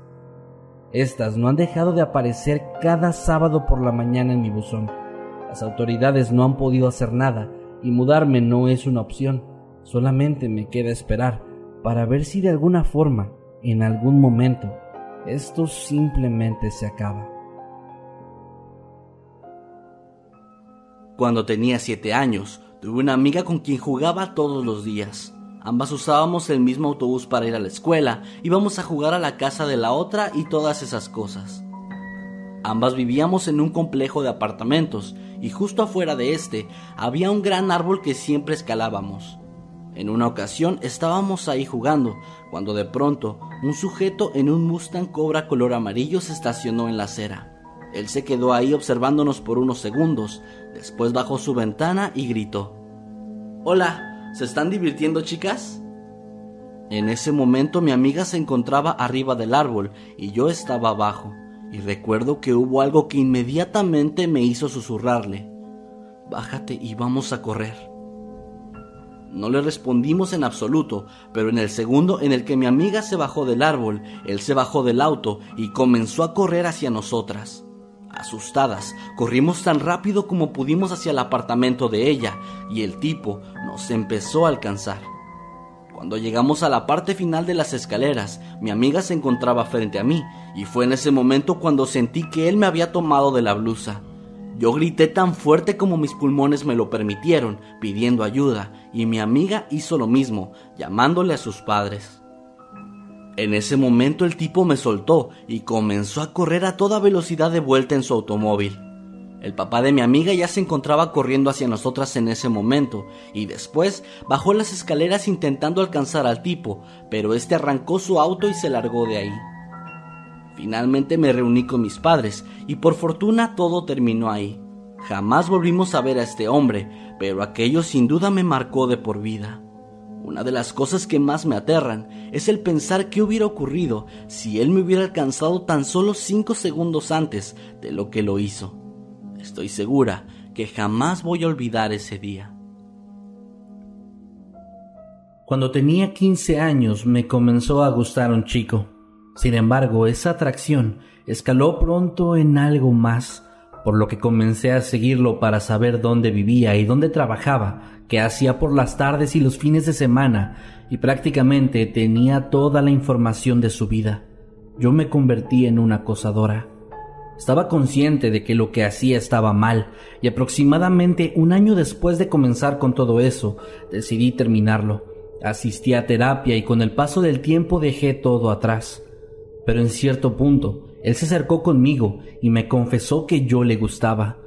Estas no han dejado de aparecer cada sábado por la mañana en mi buzón. Las autoridades no han podido hacer nada y mudarme no es una opción. Solamente me queda esperar para ver si de alguna forma, en algún momento, esto simplemente se acaba. Cuando tenía siete años, tuve una amiga con quien jugaba todos los días. Ambas usábamos el mismo autobús para ir a la escuela, íbamos a jugar a la casa de la otra y todas esas cosas. Ambas vivíamos en un complejo de apartamentos y justo afuera de este había un gran árbol que siempre escalábamos. En una ocasión estábamos ahí jugando, cuando de pronto un sujeto en un Mustang Cobra color amarillo se estacionó en la acera. Él se quedó ahí observándonos por unos segundos, después bajó su ventana y gritó. Hola, ¿Se están divirtiendo, chicas? En ese momento mi amiga se encontraba arriba del árbol y yo estaba abajo, y recuerdo que hubo algo que inmediatamente me hizo susurrarle. Bájate y vamos a correr. No le respondimos en absoluto, pero en el segundo en el que mi amiga se bajó del árbol, él se bajó del auto y comenzó a correr hacia nosotras. Asustadas, corrimos tan rápido como pudimos hacia el apartamento de ella y el tipo nos empezó a alcanzar. Cuando llegamos a la parte final de las escaleras, mi amiga se encontraba frente a mí y fue en ese momento cuando sentí que él me había tomado de la blusa. Yo grité tan fuerte como mis pulmones me lo permitieron, pidiendo ayuda, y mi amiga hizo lo mismo, llamándole a sus padres. En ese momento el tipo me soltó y comenzó a correr a toda velocidad de vuelta en su automóvil. El papá de mi amiga ya se encontraba corriendo hacia nosotras en ese momento y después bajó las escaleras intentando alcanzar al tipo, pero este arrancó su auto y se largó de ahí. Finalmente me reuní con mis padres y por fortuna todo terminó ahí. Jamás volvimos a ver a este hombre, pero aquello sin duda me marcó de por vida. Una de las cosas que más me aterran es el pensar qué hubiera ocurrido si él me hubiera alcanzado tan solo cinco segundos antes de lo que lo hizo. Estoy segura que jamás voy a olvidar ese día. Cuando tenía 15 años me comenzó a gustar un chico. Sin embargo, esa atracción escaló pronto en algo más, por lo que comencé a seguirlo para saber dónde vivía y dónde trabajaba, qué hacía por las tardes y los fines de semana, y prácticamente tenía toda la información de su vida. Yo me convertí en una acosadora. Estaba consciente de que lo que hacía estaba mal, y aproximadamente un año después de comenzar con todo eso, decidí terminarlo. Asistí a terapia y con el paso del tiempo dejé todo atrás. Pero en cierto punto, él se acercó conmigo y me confesó que yo le gustaba,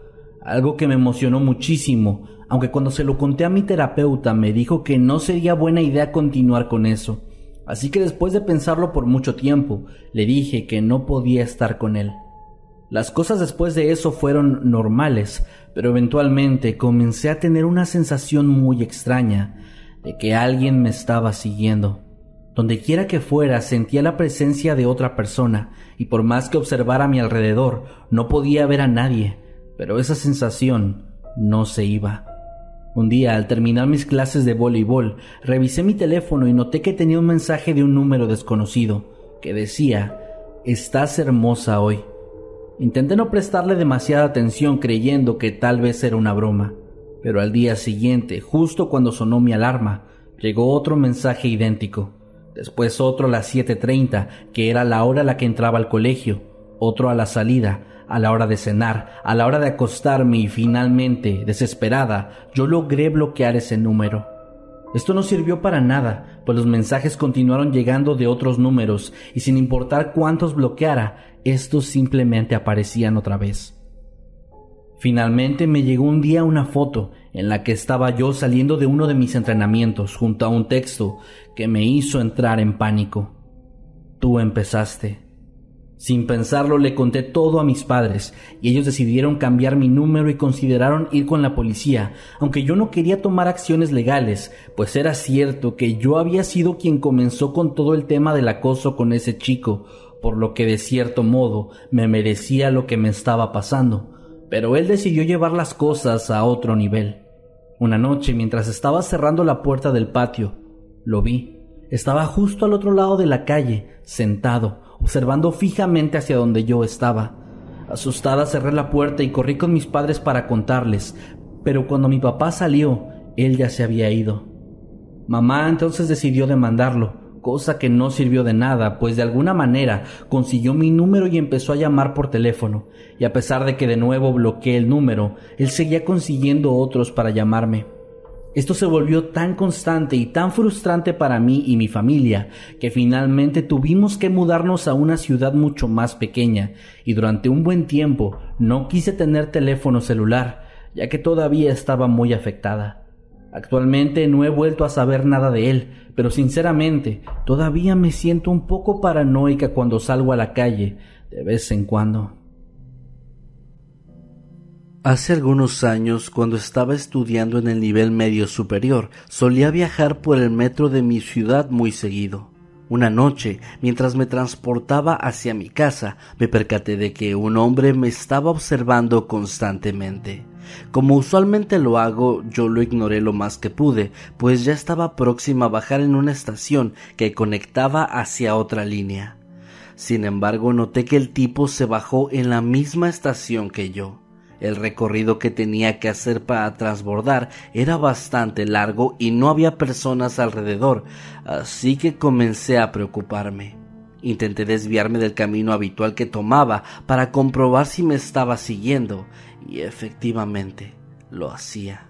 algo que me emocionó muchísimo, aunque cuando se lo conté a mi terapeuta me dijo que no sería buena idea continuar con eso. Así que después de pensarlo por mucho tiempo, le dije que no podía estar con él. Las cosas después de eso fueron normales, pero eventualmente comencé a tener una sensación muy extraña de que alguien me estaba siguiendo. Donde quiera que fuera sentía la presencia de otra persona y por más que observara a mi alrededor no podía ver a nadie, pero esa sensación no se iba. Un día, al terminar mis clases de voleibol, revisé mi teléfono y noté que tenía un mensaje de un número desconocido que decía, Estás hermosa hoy. Intenté no prestarle demasiada atención creyendo que tal vez era una broma, pero al día siguiente, justo cuando sonó mi alarma, llegó otro mensaje idéntico después otro a las 7.30, que era la hora a la que entraba al colegio, otro a la salida, a la hora de cenar, a la hora de acostarme y finalmente, desesperada, yo logré bloquear ese número. Esto no sirvió para nada, pues los mensajes continuaron llegando de otros números y sin importar cuántos bloqueara, estos simplemente aparecían otra vez. Finalmente me llegó un día una foto en la que estaba yo saliendo de uno de mis entrenamientos junto a un texto que me hizo entrar en pánico. Tú empezaste. Sin pensarlo le conté todo a mis padres y ellos decidieron cambiar mi número y consideraron ir con la policía, aunque yo no quería tomar acciones legales, pues era cierto que yo había sido quien comenzó con todo el tema del acoso con ese chico, por lo que de cierto modo me merecía lo que me estaba pasando pero él decidió llevar las cosas a otro nivel. Una noche, mientras estaba cerrando la puerta del patio, lo vi. Estaba justo al otro lado de la calle, sentado, observando fijamente hacia donde yo estaba. Asustada cerré la puerta y corrí con mis padres para contarles, pero cuando mi papá salió, él ya se había ido. Mamá entonces decidió demandarlo, cosa que no sirvió de nada, pues de alguna manera consiguió mi número y empezó a llamar por teléfono, y a pesar de que de nuevo bloqueé el número, él seguía consiguiendo otros para llamarme. Esto se volvió tan constante y tan frustrante para mí y mi familia que finalmente tuvimos que mudarnos a una ciudad mucho más pequeña y durante un buen tiempo no quise tener teléfono celular ya que todavía estaba muy afectada. Actualmente no he vuelto a saber nada de él, pero sinceramente todavía me siento un poco paranoica cuando salgo a la calle de vez en cuando. Hace algunos años, cuando estaba estudiando en el nivel medio superior, solía viajar por el metro de mi ciudad muy seguido. Una noche, mientras me transportaba hacia mi casa, me percaté de que un hombre me estaba observando constantemente. Como usualmente lo hago, yo lo ignoré lo más que pude, pues ya estaba próxima a bajar en una estación que conectaba hacia otra línea. Sin embargo, noté que el tipo se bajó en la misma estación que yo. El recorrido que tenía que hacer para transbordar era bastante largo y no había personas alrededor, así que comencé a preocuparme. Intenté desviarme del camino habitual que tomaba para comprobar si me estaba siguiendo, y efectivamente lo hacía.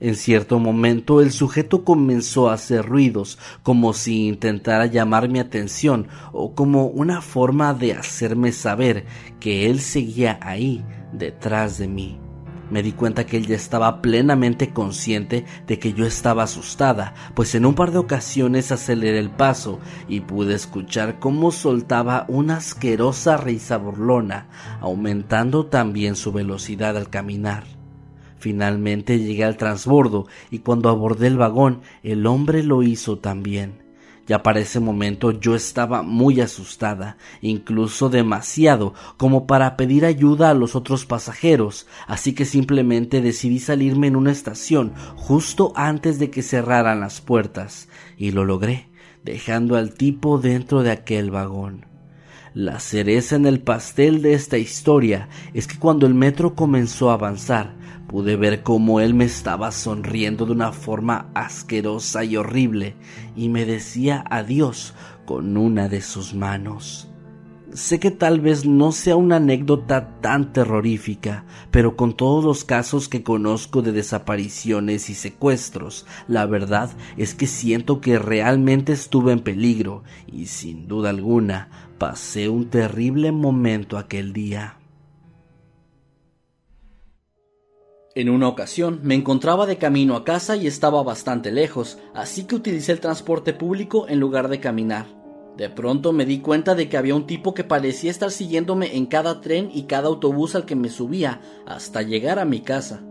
En cierto momento el sujeto comenzó a hacer ruidos, como si intentara llamar mi atención o como una forma de hacerme saber que él seguía ahí detrás de mí. Me di cuenta que ella estaba plenamente consciente de que yo estaba asustada, pues en un par de ocasiones aceleré el paso y pude escuchar cómo soltaba una asquerosa risa burlona, aumentando también su velocidad al caminar. Finalmente llegué al transbordo y cuando abordé el vagón el hombre lo hizo también. Ya para ese momento yo estaba muy asustada, incluso demasiado como para pedir ayuda a los otros pasajeros, así que simplemente decidí salirme en una estación justo antes de que cerraran las puertas, y lo logré, dejando al tipo dentro de aquel vagón. La cereza en el pastel de esta historia es que cuando el metro comenzó a avanzar, Pude ver cómo él me estaba sonriendo de una forma asquerosa y horrible y me decía adiós con una de sus manos. Sé que tal vez no sea una anécdota tan terrorífica, pero con todos los casos que conozco de desapariciones y secuestros, la verdad es que siento que realmente estuve en peligro y sin duda alguna pasé un terrible momento aquel día. En una ocasión me encontraba de camino a casa y estaba bastante lejos, así que utilicé el transporte público en lugar de caminar. De pronto me di cuenta de que había un tipo que parecía estar siguiéndome en cada tren y cada autobús al que me subía hasta llegar a mi casa.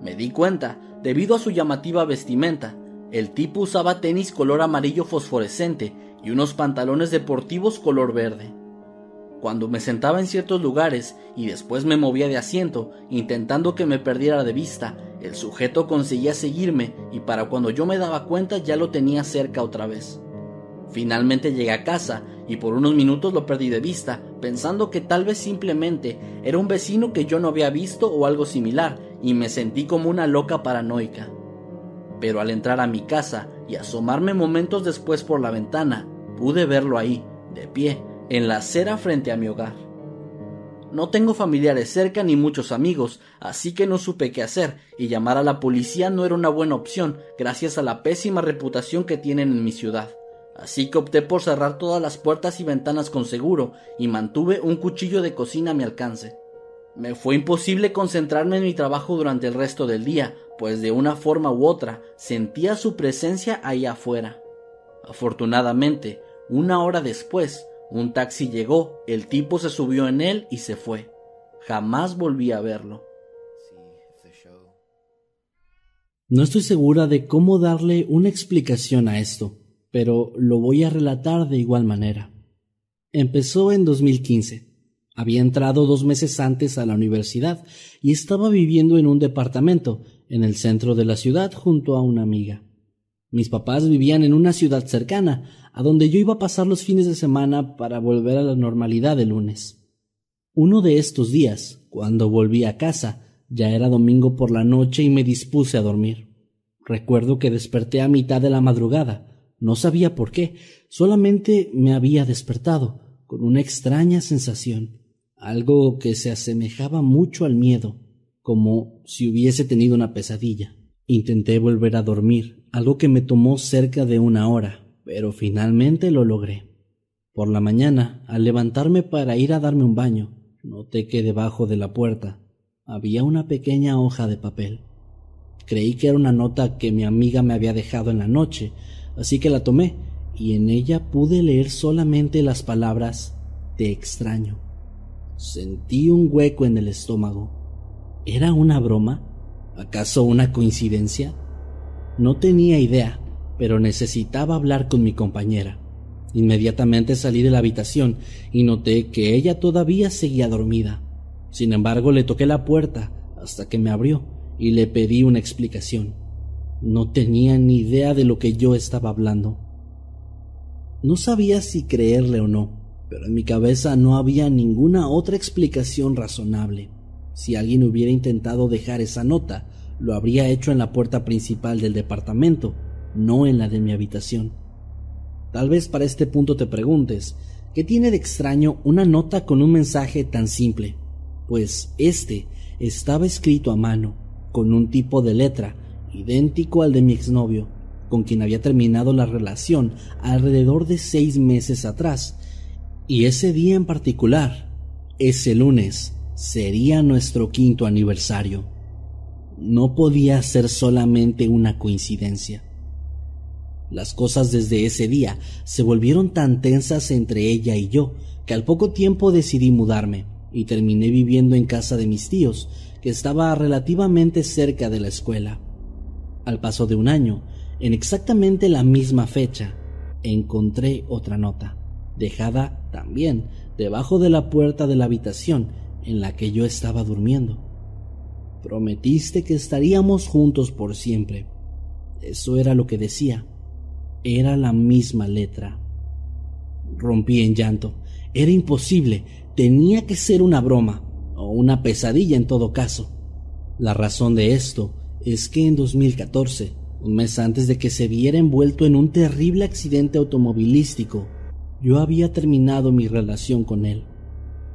Me di cuenta, debido a su llamativa vestimenta, el tipo usaba tenis color amarillo fosforescente y unos pantalones deportivos color verde. Cuando me sentaba en ciertos lugares y después me movía de asiento, intentando que me perdiera de vista, el sujeto conseguía seguirme y para cuando yo me daba cuenta ya lo tenía cerca otra vez. Finalmente llegué a casa y por unos minutos lo perdí de vista, pensando que tal vez simplemente era un vecino que yo no había visto o algo similar, y me sentí como una loca paranoica. Pero al entrar a mi casa y asomarme momentos después por la ventana, pude verlo ahí, de pie, en la acera frente a mi hogar. No tengo familiares cerca ni muchos amigos, así que no supe qué hacer, y llamar a la policía no era una buena opción, gracias a la pésima reputación que tienen en mi ciudad. Así que opté por cerrar todas las puertas y ventanas con seguro, y mantuve un cuchillo de cocina a mi alcance. Me fue imposible concentrarme en mi trabajo durante el resto del día, pues de una forma u otra sentía su presencia ahí afuera. Afortunadamente, una hora después, un taxi llegó, el tipo se subió en él y se fue. Jamás volví a verlo. No estoy segura de cómo darle una explicación a esto, pero lo voy a relatar de igual manera. Empezó en 2015. Había entrado dos meses antes a la universidad y estaba viviendo en un departamento en el centro de la ciudad junto a una amiga. Mis papás vivían en una ciudad cercana, a donde yo iba a pasar los fines de semana para volver a la normalidad el lunes. Uno de estos días, cuando volví a casa, ya era domingo por la noche y me dispuse a dormir. Recuerdo que desperté a mitad de la madrugada. No sabía por qué, solamente me había despertado, con una extraña sensación, algo que se asemejaba mucho al miedo, como si hubiese tenido una pesadilla. Intenté volver a dormir, algo que me tomó cerca de una hora, pero finalmente lo logré. Por la mañana, al levantarme para ir a darme un baño, noté que debajo de la puerta había una pequeña hoja de papel. Creí que era una nota que mi amiga me había dejado en la noche, así que la tomé y en ella pude leer solamente las palabras te extraño. Sentí un hueco en el estómago. ¿Era una broma? ¿Acaso una coincidencia? No tenía idea, pero necesitaba hablar con mi compañera. Inmediatamente salí de la habitación y noté que ella todavía seguía dormida. Sin embargo, le toqué la puerta hasta que me abrió y le pedí una explicación. No tenía ni idea de lo que yo estaba hablando. No sabía si creerle o no, pero en mi cabeza no había ninguna otra explicación razonable. Si alguien hubiera intentado dejar esa nota, lo habría hecho en la puerta principal del departamento, no en la de mi habitación. Tal vez para este punto te preguntes, ¿qué tiene de extraño una nota con un mensaje tan simple? Pues este estaba escrito a mano, con un tipo de letra idéntico al de mi exnovio, con quien había terminado la relación alrededor de seis meses atrás, y ese día en particular, ese lunes, sería nuestro quinto aniversario. No podía ser solamente una coincidencia. Las cosas desde ese día se volvieron tan tensas entre ella y yo que al poco tiempo decidí mudarme y terminé viviendo en casa de mis tíos, que estaba relativamente cerca de la escuela. Al paso de un año, en exactamente la misma fecha, encontré otra nota, dejada también debajo de la puerta de la habitación en la que yo estaba durmiendo. Prometiste que estaríamos juntos por siempre. Eso era lo que decía. Era la misma letra. Rompí en llanto. Era imposible. Tenía que ser una broma, o una pesadilla en todo caso. La razón de esto es que en 2014, un mes antes de que se viera envuelto en un terrible accidente automovilístico, yo había terminado mi relación con él.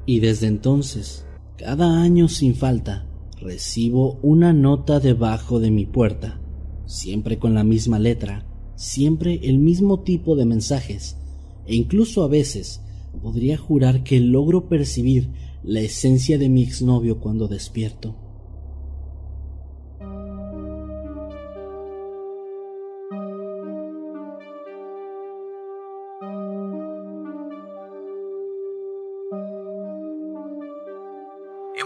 Y desde entonces, cada año sin falta, recibo una nota debajo de mi puerta, siempre con la misma letra, siempre el mismo tipo de mensajes, e incluso a veces podría jurar que logro percibir la esencia de mi exnovio cuando despierto.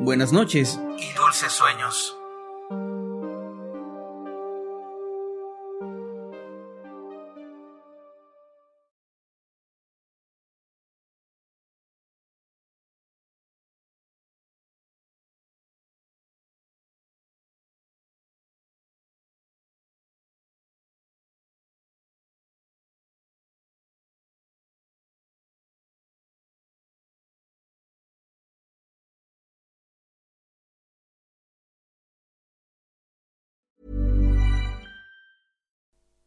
Buenas noches y dulces sueños.